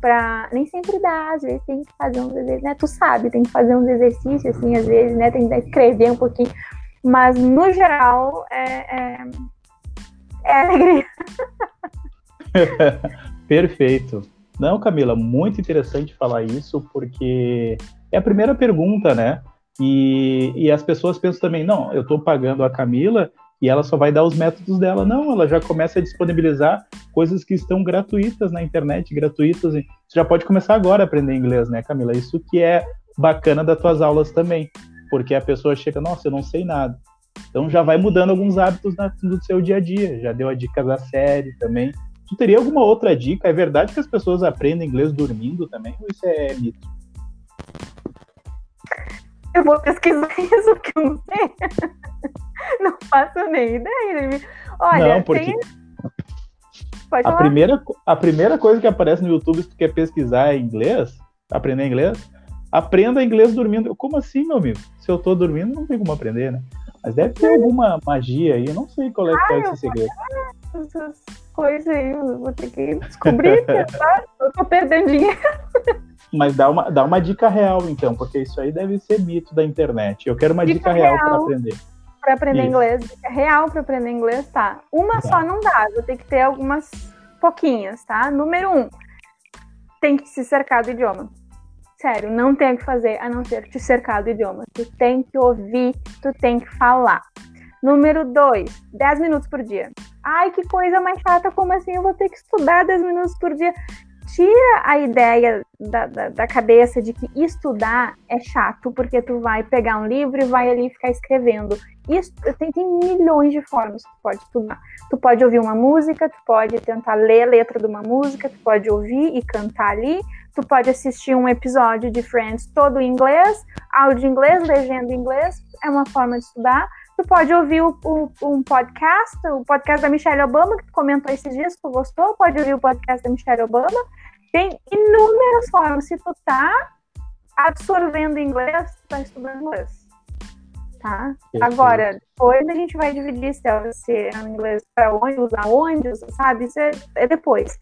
Pra... Nem sempre dá, às vezes tem que fazer uns exercícios, né? Tu sabe, tem que fazer uns exercícios, assim, às vezes, né? Tem que escrever um pouquinho. Mas, no geral, é, é, é alegria. Perfeito. Não, Camila, muito interessante falar isso, porque é a primeira pergunta, né? E, e as pessoas pensam também, não, eu estou pagando a Camila e ela só vai dar os métodos dela. Não, ela já começa a disponibilizar coisas que estão gratuitas na internet, gratuitas. Você já pode começar agora a aprender inglês, né, Camila? Isso que é bacana das tuas aulas também, porque a pessoa chega, nossa, eu não sei nada. Então já vai mudando alguns hábitos na, no seu dia a dia. Já deu a dica da série também. Tu teria alguma outra dica? É verdade que as pessoas aprendem inglês dormindo também? Ou isso é mito? Eu vou pesquisar isso, porque eu não sei. não faço nem ideia. Olha, não, porque... tem... Pode a, primeira, a primeira coisa que aparece no YouTube se tu quer pesquisar inglês, aprender inglês, aprenda inglês dormindo. Como assim, meu amigo? Se eu tô dormindo, não tem como aprender, né? Mas deve ter alguma magia aí, eu não sei qual é, que é esse segredo. Coisas aí, eu vou ter que descobrir, tá? eu tô perdendo dinheiro. Mas dá uma, dá uma dica real, então, porque isso aí deve ser mito da internet. Eu quero uma dica, dica real, real para aprender. Para aprender isso. inglês, dica real para aprender inglês, tá? Uma tá. só não dá, vou ter que ter algumas pouquinhas, tá? Número um, tem que se cercar do idioma. Sério, não tem o que fazer a não ser te cercar do idioma. Tu tem que ouvir, tu tem que falar. Número dois, 10 minutos por dia. Ai, que coisa mais chata, como assim eu vou ter que estudar 10 minutos por dia? Tira a ideia da, da, da, cabeça de que estudar é chato, porque tu vai pegar um livro e vai ali ficar escrevendo. Isso, tem, tem milhões de formas que tu pode estudar. Tu pode ouvir uma música, tu pode tentar ler a letra de uma música, tu pode ouvir e cantar ali, Tu pode assistir um episódio de Friends todo em inglês, áudio em inglês, legenda em inglês, é uma forma de estudar. Tu pode ouvir o, o, um podcast, o podcast da Michelle Obama, que tu comentou esses dias, que tu gostou, pode ouvir o podcast da Michelle Obama. Tem inúmeras formas. Se tu tá absorvendo inglês, tu tá estudando inglês. Tá? Agora, depois a gente vai dividir se é inglês para onde, usar onde, sabe? Isso é, é depois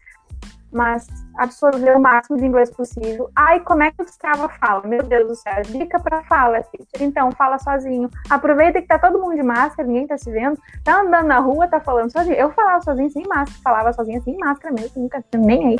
mas absorver o máximo de inglês possível. Ai, como é que destrava a fala? Meu Deus do céu, dica para fala, teacher. Então, fala sozinho. Aproveita que tá todo mundo de máscara, ninguém tá se vendo, tá andando na rua, tá falando sozinho. Eu falava sozinho sem máscara, falava sozinha sem máscara mesmo, nunca nem aí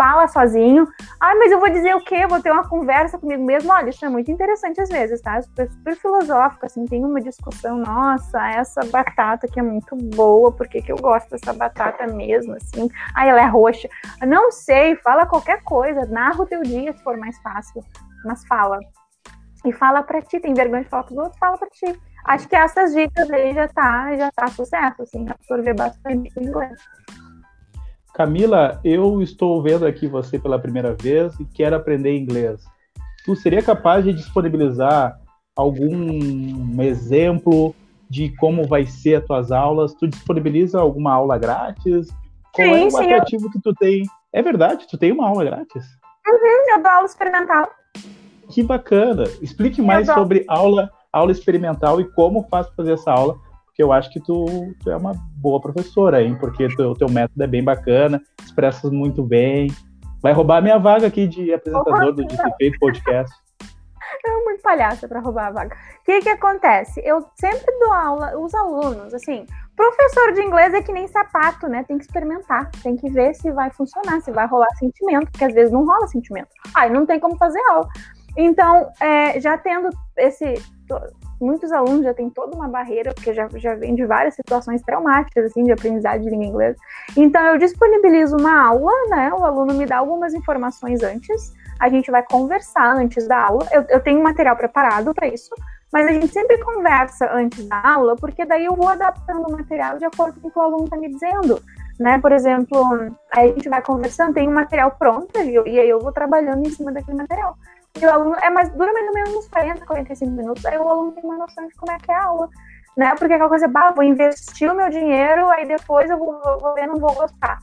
fala sozinho. Ah, mas eu vou dizer o quê? vou ter uma conversa comigo mesmo. Olha, isso é muito interessante às vezes, tá? Super, super filosófico, assim, tem uma discussão, nossa, essa batata que é muito boa, por que, que eu gosto dessa batata mesmo, assim? Ah, ela é roxa. Não sei, fala qualquer coisa, narra o teu dia se for mais fácil, mas fala. E fala pra ti, tem vergonha de falar pros outros, fala pra ti. Acho que essas dicas aí já tá, já tá sucesso, assim, absorver bastante inglês. Camila, eu estou vendo aqui você pela primeira vez e quero aprender inglês. Tu seria capaz de disponibilizar algum exemplo de como vai ser as tuas aulas? Tu disponibiliza alguma aula grátis? Qual sim, é o sim, atrativo eu... que tu tem? É verdade, tu tem uma aula grátis? Uhum, eu dou aula experimental. Que bacana. Explique mais sobre aula, aula experimental e como faz para fazer essa aula que eu acho que tu, tu é uma boa professora, hein? Porque o teu método é bem bacana, expressas muito bem. Vai roubar a minha vaga aqui de apresentador do Feito Podcast. É muito palhaça para roubar a vaga. O que que acontece? Eu sempre dou aula, os alunos, assim, professor de inglês é que nem sapato, né? Tem que experimentar, tem que ver se vai funcionar, se vai rolar sentimento, porque às vezes não rola sentimento. Aí não tem como fazer aula. Então, é, já tendo esse muitos alunos já têm toda uma barreira, porque já, já vem de várias situações traumáticas, assim, de aprendizagem de língua inglesa. Então, eu disponibilizo uma aula, né? O aluno me dá algumas informações antes, a gente vai conversar antes da aula. Eu, eu tenho material preparado para isso, mas a gente sempre conversa antes da aula, porque daí eu vou adaptando o material de acordo com o que o aluno está me dizendo. Né? Por exemplo, a gente vai conversando, tem um material pronto e, e aí eu vou trabalhando em cima daquele material. E o aluno, é mais, dura mais ou menos uns 40, 45 minutos, aí o aluno tem uma noção de como é que é a aula. Né? Porque aquela coisa, bah, vou investir o meu dinheiro, aí depois eu vou, vou ver, não vou gostar.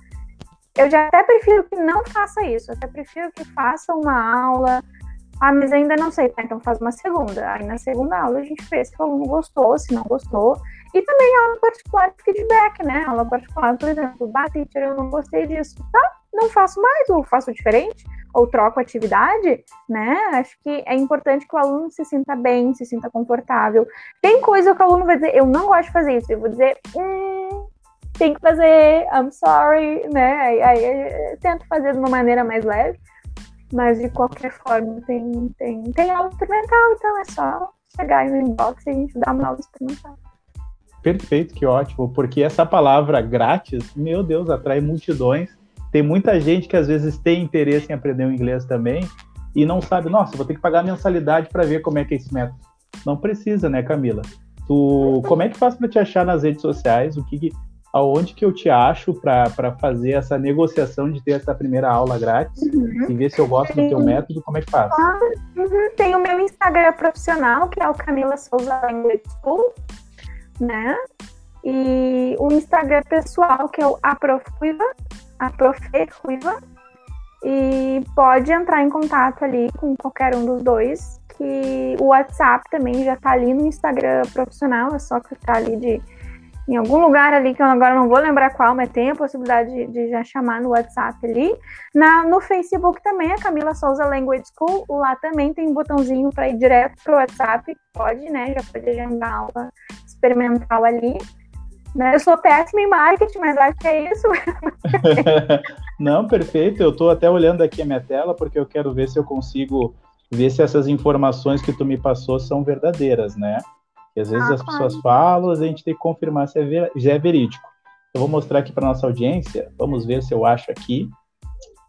Eu já até prefiro que não faça isso, eu até prefiro que faça uma aula, ah, mas ainda não sei, tá? Então faz uma segunda. Aí na segunda aula a gente vê se o aluno gostou, se não gostou. E também aula particular de feedback, né? Aula particular, por exemplo, bah, teacher, eu não gostei disso. Tá, não faço mais, ou faço diferente, ou troco atividade, né? Acho que é importante que o aluno se sinta bem, se sinta confortável. Tem coisa que o aluno vai dizer, eu não gosto de fazer isso. Eu vou dizer, hum, tem que fazer, I'm sorry, né? Aí, aí tento fazer de uma maneira mais leve. Mas de qualquer forma, tem, tem, tem aula experimental, então é só chegar no inbox e a gente dá uma aula experimental. Perfeito, que ótimo, porque essa palavra grátis, meu Deus, atrai multidões. Tem muita gente que às vezes tem interesse em aprender o inglês também e não sabe, nossa, vou ter que pagar mensalidade para ver como é que é esse método. Não precisa, né, Camila? Tu, como é que faz para te achar nas redes sociais? O que, aonde que eu te acho para fazer essa negociação de ter essa primeira aula grátis uhum. e ver se eu gosto do teu método, como é que faz? Ah, uhum. Tem o meu Instagram profissional, que é o Camila Souza Language School, né? E o Instagram pessoal, que é o Aprofuiva, Aproferuiva, e pode entrar em contato ali com qualquer um dos dois, que o WhatsApp também já está ali no Instagram profissional, é só clicar ali de em algum lugar ali, que eu agora não vou lembrar qual, mas tem a possibilidade de, de já chamar no WhatsApp ali. Na, no Facebook também, a Camila Souza Language School, lá também tem um botãozinho para ir direto para o WhatsApp, pode, né? Já pode agendar aula experimental ali. Né? Eu sou péssima em marketing, mas acho que é isso. não, perfeito. Eu estou até olhando aqui a minha tela, porque eu quero ver se eu consigo ver se essas informações que tu me passou são verdadeiras, né? E às vezes ah, as pessoas falam, a gente tem que confirmar se é ver, já é verídico. Eu vou mostrar aqui para nossa audiência, vamos ver se eu acho aqui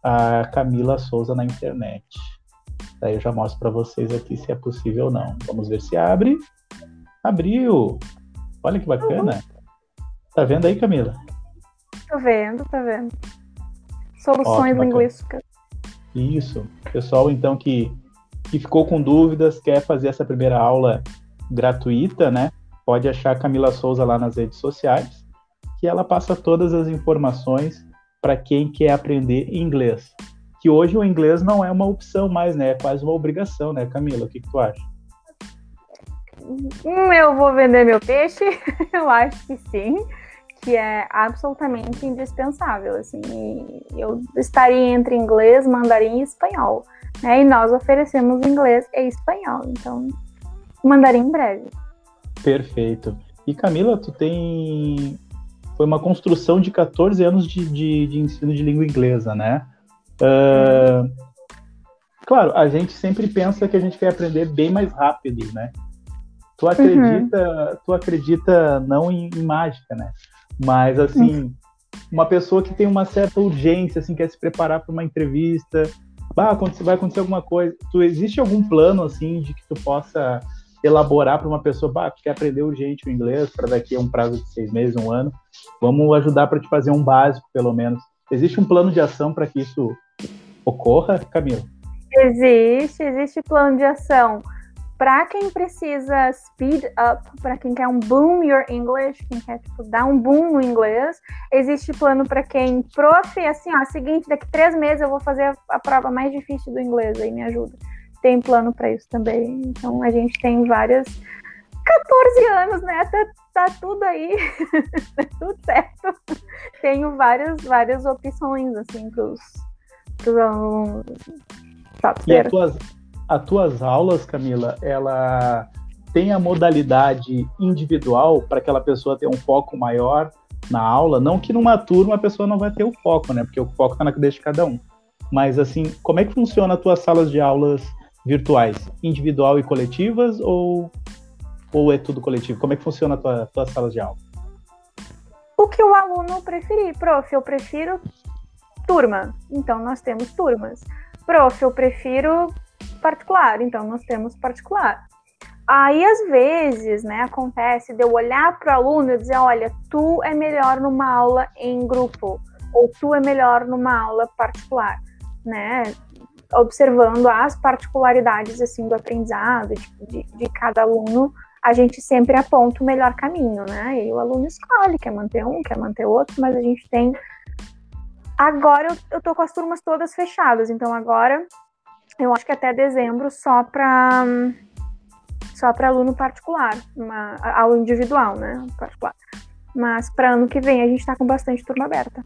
a Camila Souza na internet. Daí eu já mostro para vocês aqui se é possível ou não. Vamos ver se abre. Abriu! Olha que bacana. Uhum. Tá vendo aí, Camila? Tô vendo, tá vendo. Soluções Ótimo, linguísticas. Isso. Pessoal, então, que, que ficou com dúvidas, quer fazer essa primeira aula gratuita, né? Pode achar a Camila Souza lá nas redes sociais, que ela passa todas as informações para quem quer aprender inglês. Que hoje o inglês não é uma opção mais, né? É quase uma obrigação, né, Camila? O que, que tu acha? Hum, eu vou vender meu peixe, eu acho que sim, que é absolutamente indispensável. Assim, eu estaria entre inglês, mandarim e espanhol, né? E nós oferecemos inglês e espanhol, então Mandarim em breve. Perfeito. E Camila, tu tem. Foi uma construção de 14 anos de, de, de ensino de língua inglesa, né? Uh, claro, a gente sempre pensa que a gente quer aprender bem mais rápido, né? Tu uhum. acredita, uhum. tu acredita não em, em, mágica, né? Mas assim, uma pessoa que tem uma certa urgência, assim, quer se preparar para uma entrevista, acontecer, vai acontecer alguma coisa. Tu existe algum plano assim de que tu possa elaborar para uma pessoa bah, que quer aprender urgente o inglês para daqui a um prazo de seis meses, um ano. Vamos ajudar para te fazer um básico, pelo menos. Existe um plano de ação para que isso ocorra, Camila? Existe, existe plano de ação. Para quem precisa speed up, para quem quer um boom your English, quem quer tipo, dar um boom no inglês, existe plano para quem, prof, assim, ó, seguinte, daqui três meses eu vou fazer a prova mais difícil do inglês, aí me ajuda tem plano para isso também. Então a gente tem várias 14 anos, né? Tá, tá tudo aí, tá tudo certo. Tenho várias, várias opções assim para os alunos. Tá e as tuas, as tuas aulas, Camila, ela tem a modalidade individual para aquela pessoa ter um foco maior na aula, não que numa turma a pessoa não vai ter o foco, né? Porque o foco está na cabeça de cada um. Mas assim, como é que funciona as tuas salas de aulas virtuais, individual e coletivas, ou, ou é tudo coletivo? Como é que funciona a tua, tua sala de aula? O que o aluno preferir. Prof, eu prefiro turma, então nós temos turmas. Prof, eu prefiro particular, então nós temos particular. Aí, às vezes, né, acontece de eu olhar para o aluno e dizer: olha, tu é melhor numa aula em grupo, ou tu é melhor numa aula particular, né? Observando as particularidades, assim, do aprendizado de, de, de cada aluno, a gente sempre aponta o melhor caminho, né? E o aluno escolhe, quer manter um, quer manter outro, mas a gente tem. Agora eu, eu tô com as turmas todas fechadas, então agora eu acho que até dezembro só para só para aluno particular, uma aula individual, né? Particular. Mas para ano que vem a gente está com bastante turma aberta.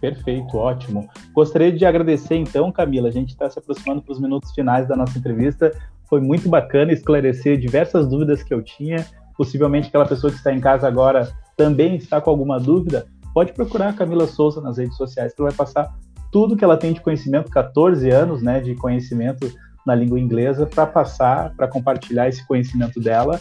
Perfeito, ótimo. Gostaria de agradecer então, Camila. A gente está se aproximando para os minutos finais da nossa entrevista. Foi muito bacana esclarecer diversas dúvidas que eu tinha. Possivelmente aquela pessoa que está em casa agora também está com alguma dúvida. Pode procurar a Camila Souza nas redes sociais, que ela vai passar tudo que ela tem de conhecimento, 14 anos né, de conhecimento na língua inglesa para passar, para compartilhar esse conhecimento dela,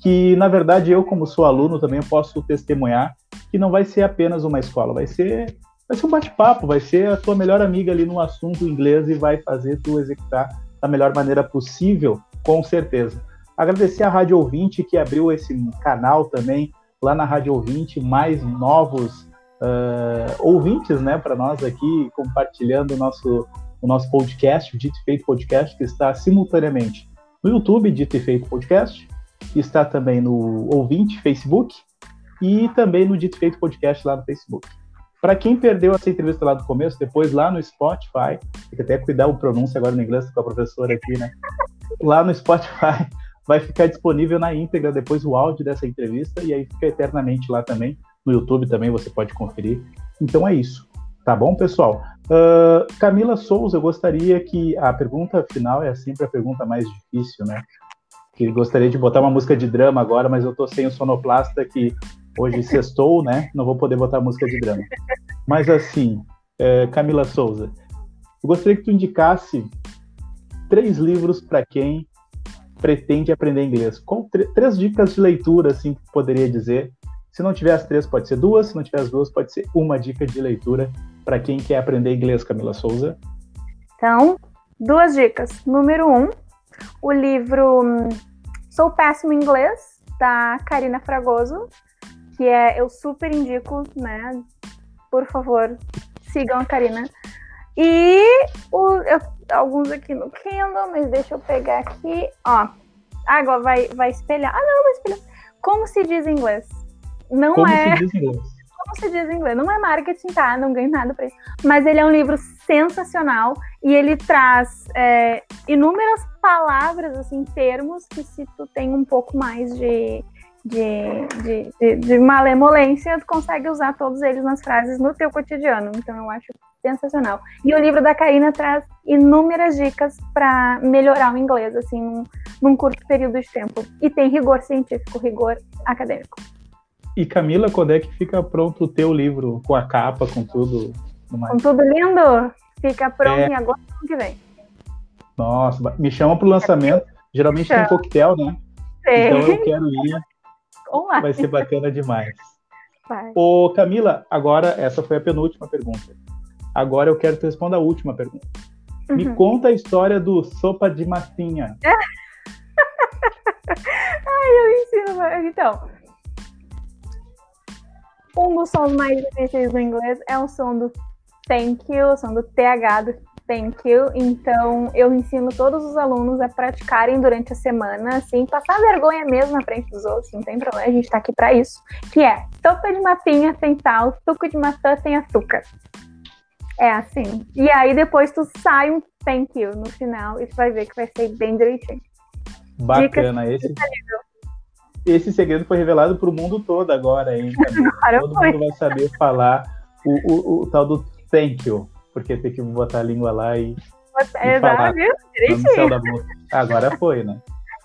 que na verdade eu como sou aluno também posso testemunhar que não vai ser apenas uma escola, vai ser vai ser um bate-papo, vai ser a tua melhor amiga ali no assunto inglês e vai fazer tu executar da melhor maneira possível, com certeza. Agradecer à Rádio Ouvinte que abriu esse canal também lá na Rádio Ouvinte, mais novos uh, ouvintes, né, para nós aqui compartilhando o nosso o nosso podcast, o Dito e Feito Podcast, que está simultaneamente no YouTube, Dito e Feito Podcast, está também no Ouvinte Facebook e também no Dito e Feito Podcast lá no Facebook. Para quem perdeu essa entrevista lá do começo, depois lá no Spotify, tem que até cuidar o pronúncio agora no inglês com a professora aqui, né? Lá no Spotify vai ficar disponível na íntegra depois o áudio dessa entrevista e aí fica eternamente lá também. No YouTube também você pode conferir. Então é isso. Tá bom, pessoal? Uh, Camila Souza, eu gostaria que a pergunta final é sempre a pergunta mais difícil, né? Que gostaria de botar uma música de drama agora, mas eu tô sem o sonoplasta que hoje sextou, né? Não vou poder botar música de drama. Mas assim, é, Camila Souza, eu gostaria que tu indicasse três livros para quem pretende aprender inglês. Qual três dicas de leitura assim que poderia dizer? Se não tiver as três, pode ser duas. Se não tiver as duas, pode ser uma dica de leitura para quem quer aprender inglês, Camila Souza? Então, duas dicas. Número um, o livro hum, Sou Péssimo em Inglês, da Karina Fragoso, que é, eu super indico, né? Por favor, sigam a Karina. E o, eu, alguns aqui no Kindle, mas deixa eu pegar aqui, ó. Agora vai, vai espelhar. Ah, não, vai espelhar. Como se diz em inglês? Não Como é. Se diz em inglês? como se diz em inglês. Não é marketing, tá? Não ganho nada pra isso. Mas ele é um livro sensacional e ele traz é, inúmeras palavras, assim, termos que se tu tem um pouco mais de, de, de, de, de malemolência, tu consegue usar todos eles nas frases no teu cotidiano. Então eu acho sensacional. E o livro da Karina traz inúmeras dicas para melhorar o inglês, assim, num, num curto período de tempo. E tem rigor científico, rigor acadêmico. E Camila, quando é que fica pronto o teu livro, com a capa, com tudo? Com tudo lindo? Fica pronto é... em agosto que vem. Nossa, me chama pro lançamento. Geralmente tem coquetel, né? Sim. Então eu quero ir. Online. Vai ser bacana demais. Vai. Ô, Camila, agora essa foi a penúltima pergunta. Agora eu quero que tu responda a última pergunta. Uhum. Me conta a história do sopa de massinha. Ai, eu ensino. Então, um dos sons mais difíceis do inglês é o som do thank you, o som do TH do thank you. Então, eu ensino todos os alunos a praticarem durante a semana, assim, passar vergonha mesmo na frente dos outros, não tem problema, a gente tá aqui para isso. Que é, sopa de mapinha sem sal, suco de maçã sem açúcar. É assim. E aí depois tu sai um thank you no final e tu vai ver que vai ser bem direitinho. Bacana, Dicas esse esse segredo foi revelado para o mundo todo agora, hein? Todo foi. mundo vai saber falar o, o, o, tal do thank you, porque tem que botar a língua lá e, e falar viu? Agora foi, né?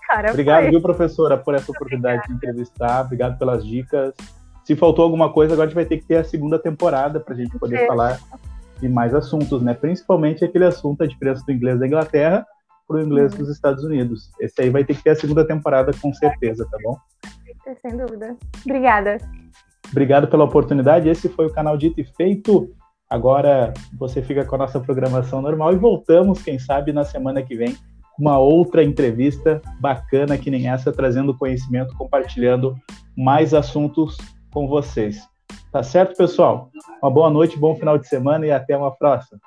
Cara, Obrigado, foi. viu, professora, por essa oportunidade Obrigada. de entrevistar. Obrigado pelas dicas. Se faltou alguma coisa, agora a gente vai ter que ter a segunda temporada para a gente poder é. falar de mais assuntos, né? Principalmente aquele assunto, a diferença do inglês da Inglaterra para o inglês dos Estados Unidos. Esse aí vai ter que ter a segunda temporada com certeza, tá bom? Sem dúvida. Obrigada. Obrigado pela oportunidade. Esse foi o canal Dito e Feito. Agora você fica com a nossa programação normal e voltamos, quem sabe, na semana que vem uma outra entrevista bacana que nem essa, trazendo conhecimento, compartilhando mais assuntos com vocês. Tá certo, pessoal? Uma boa noite, bom final de semana e até uma próxima.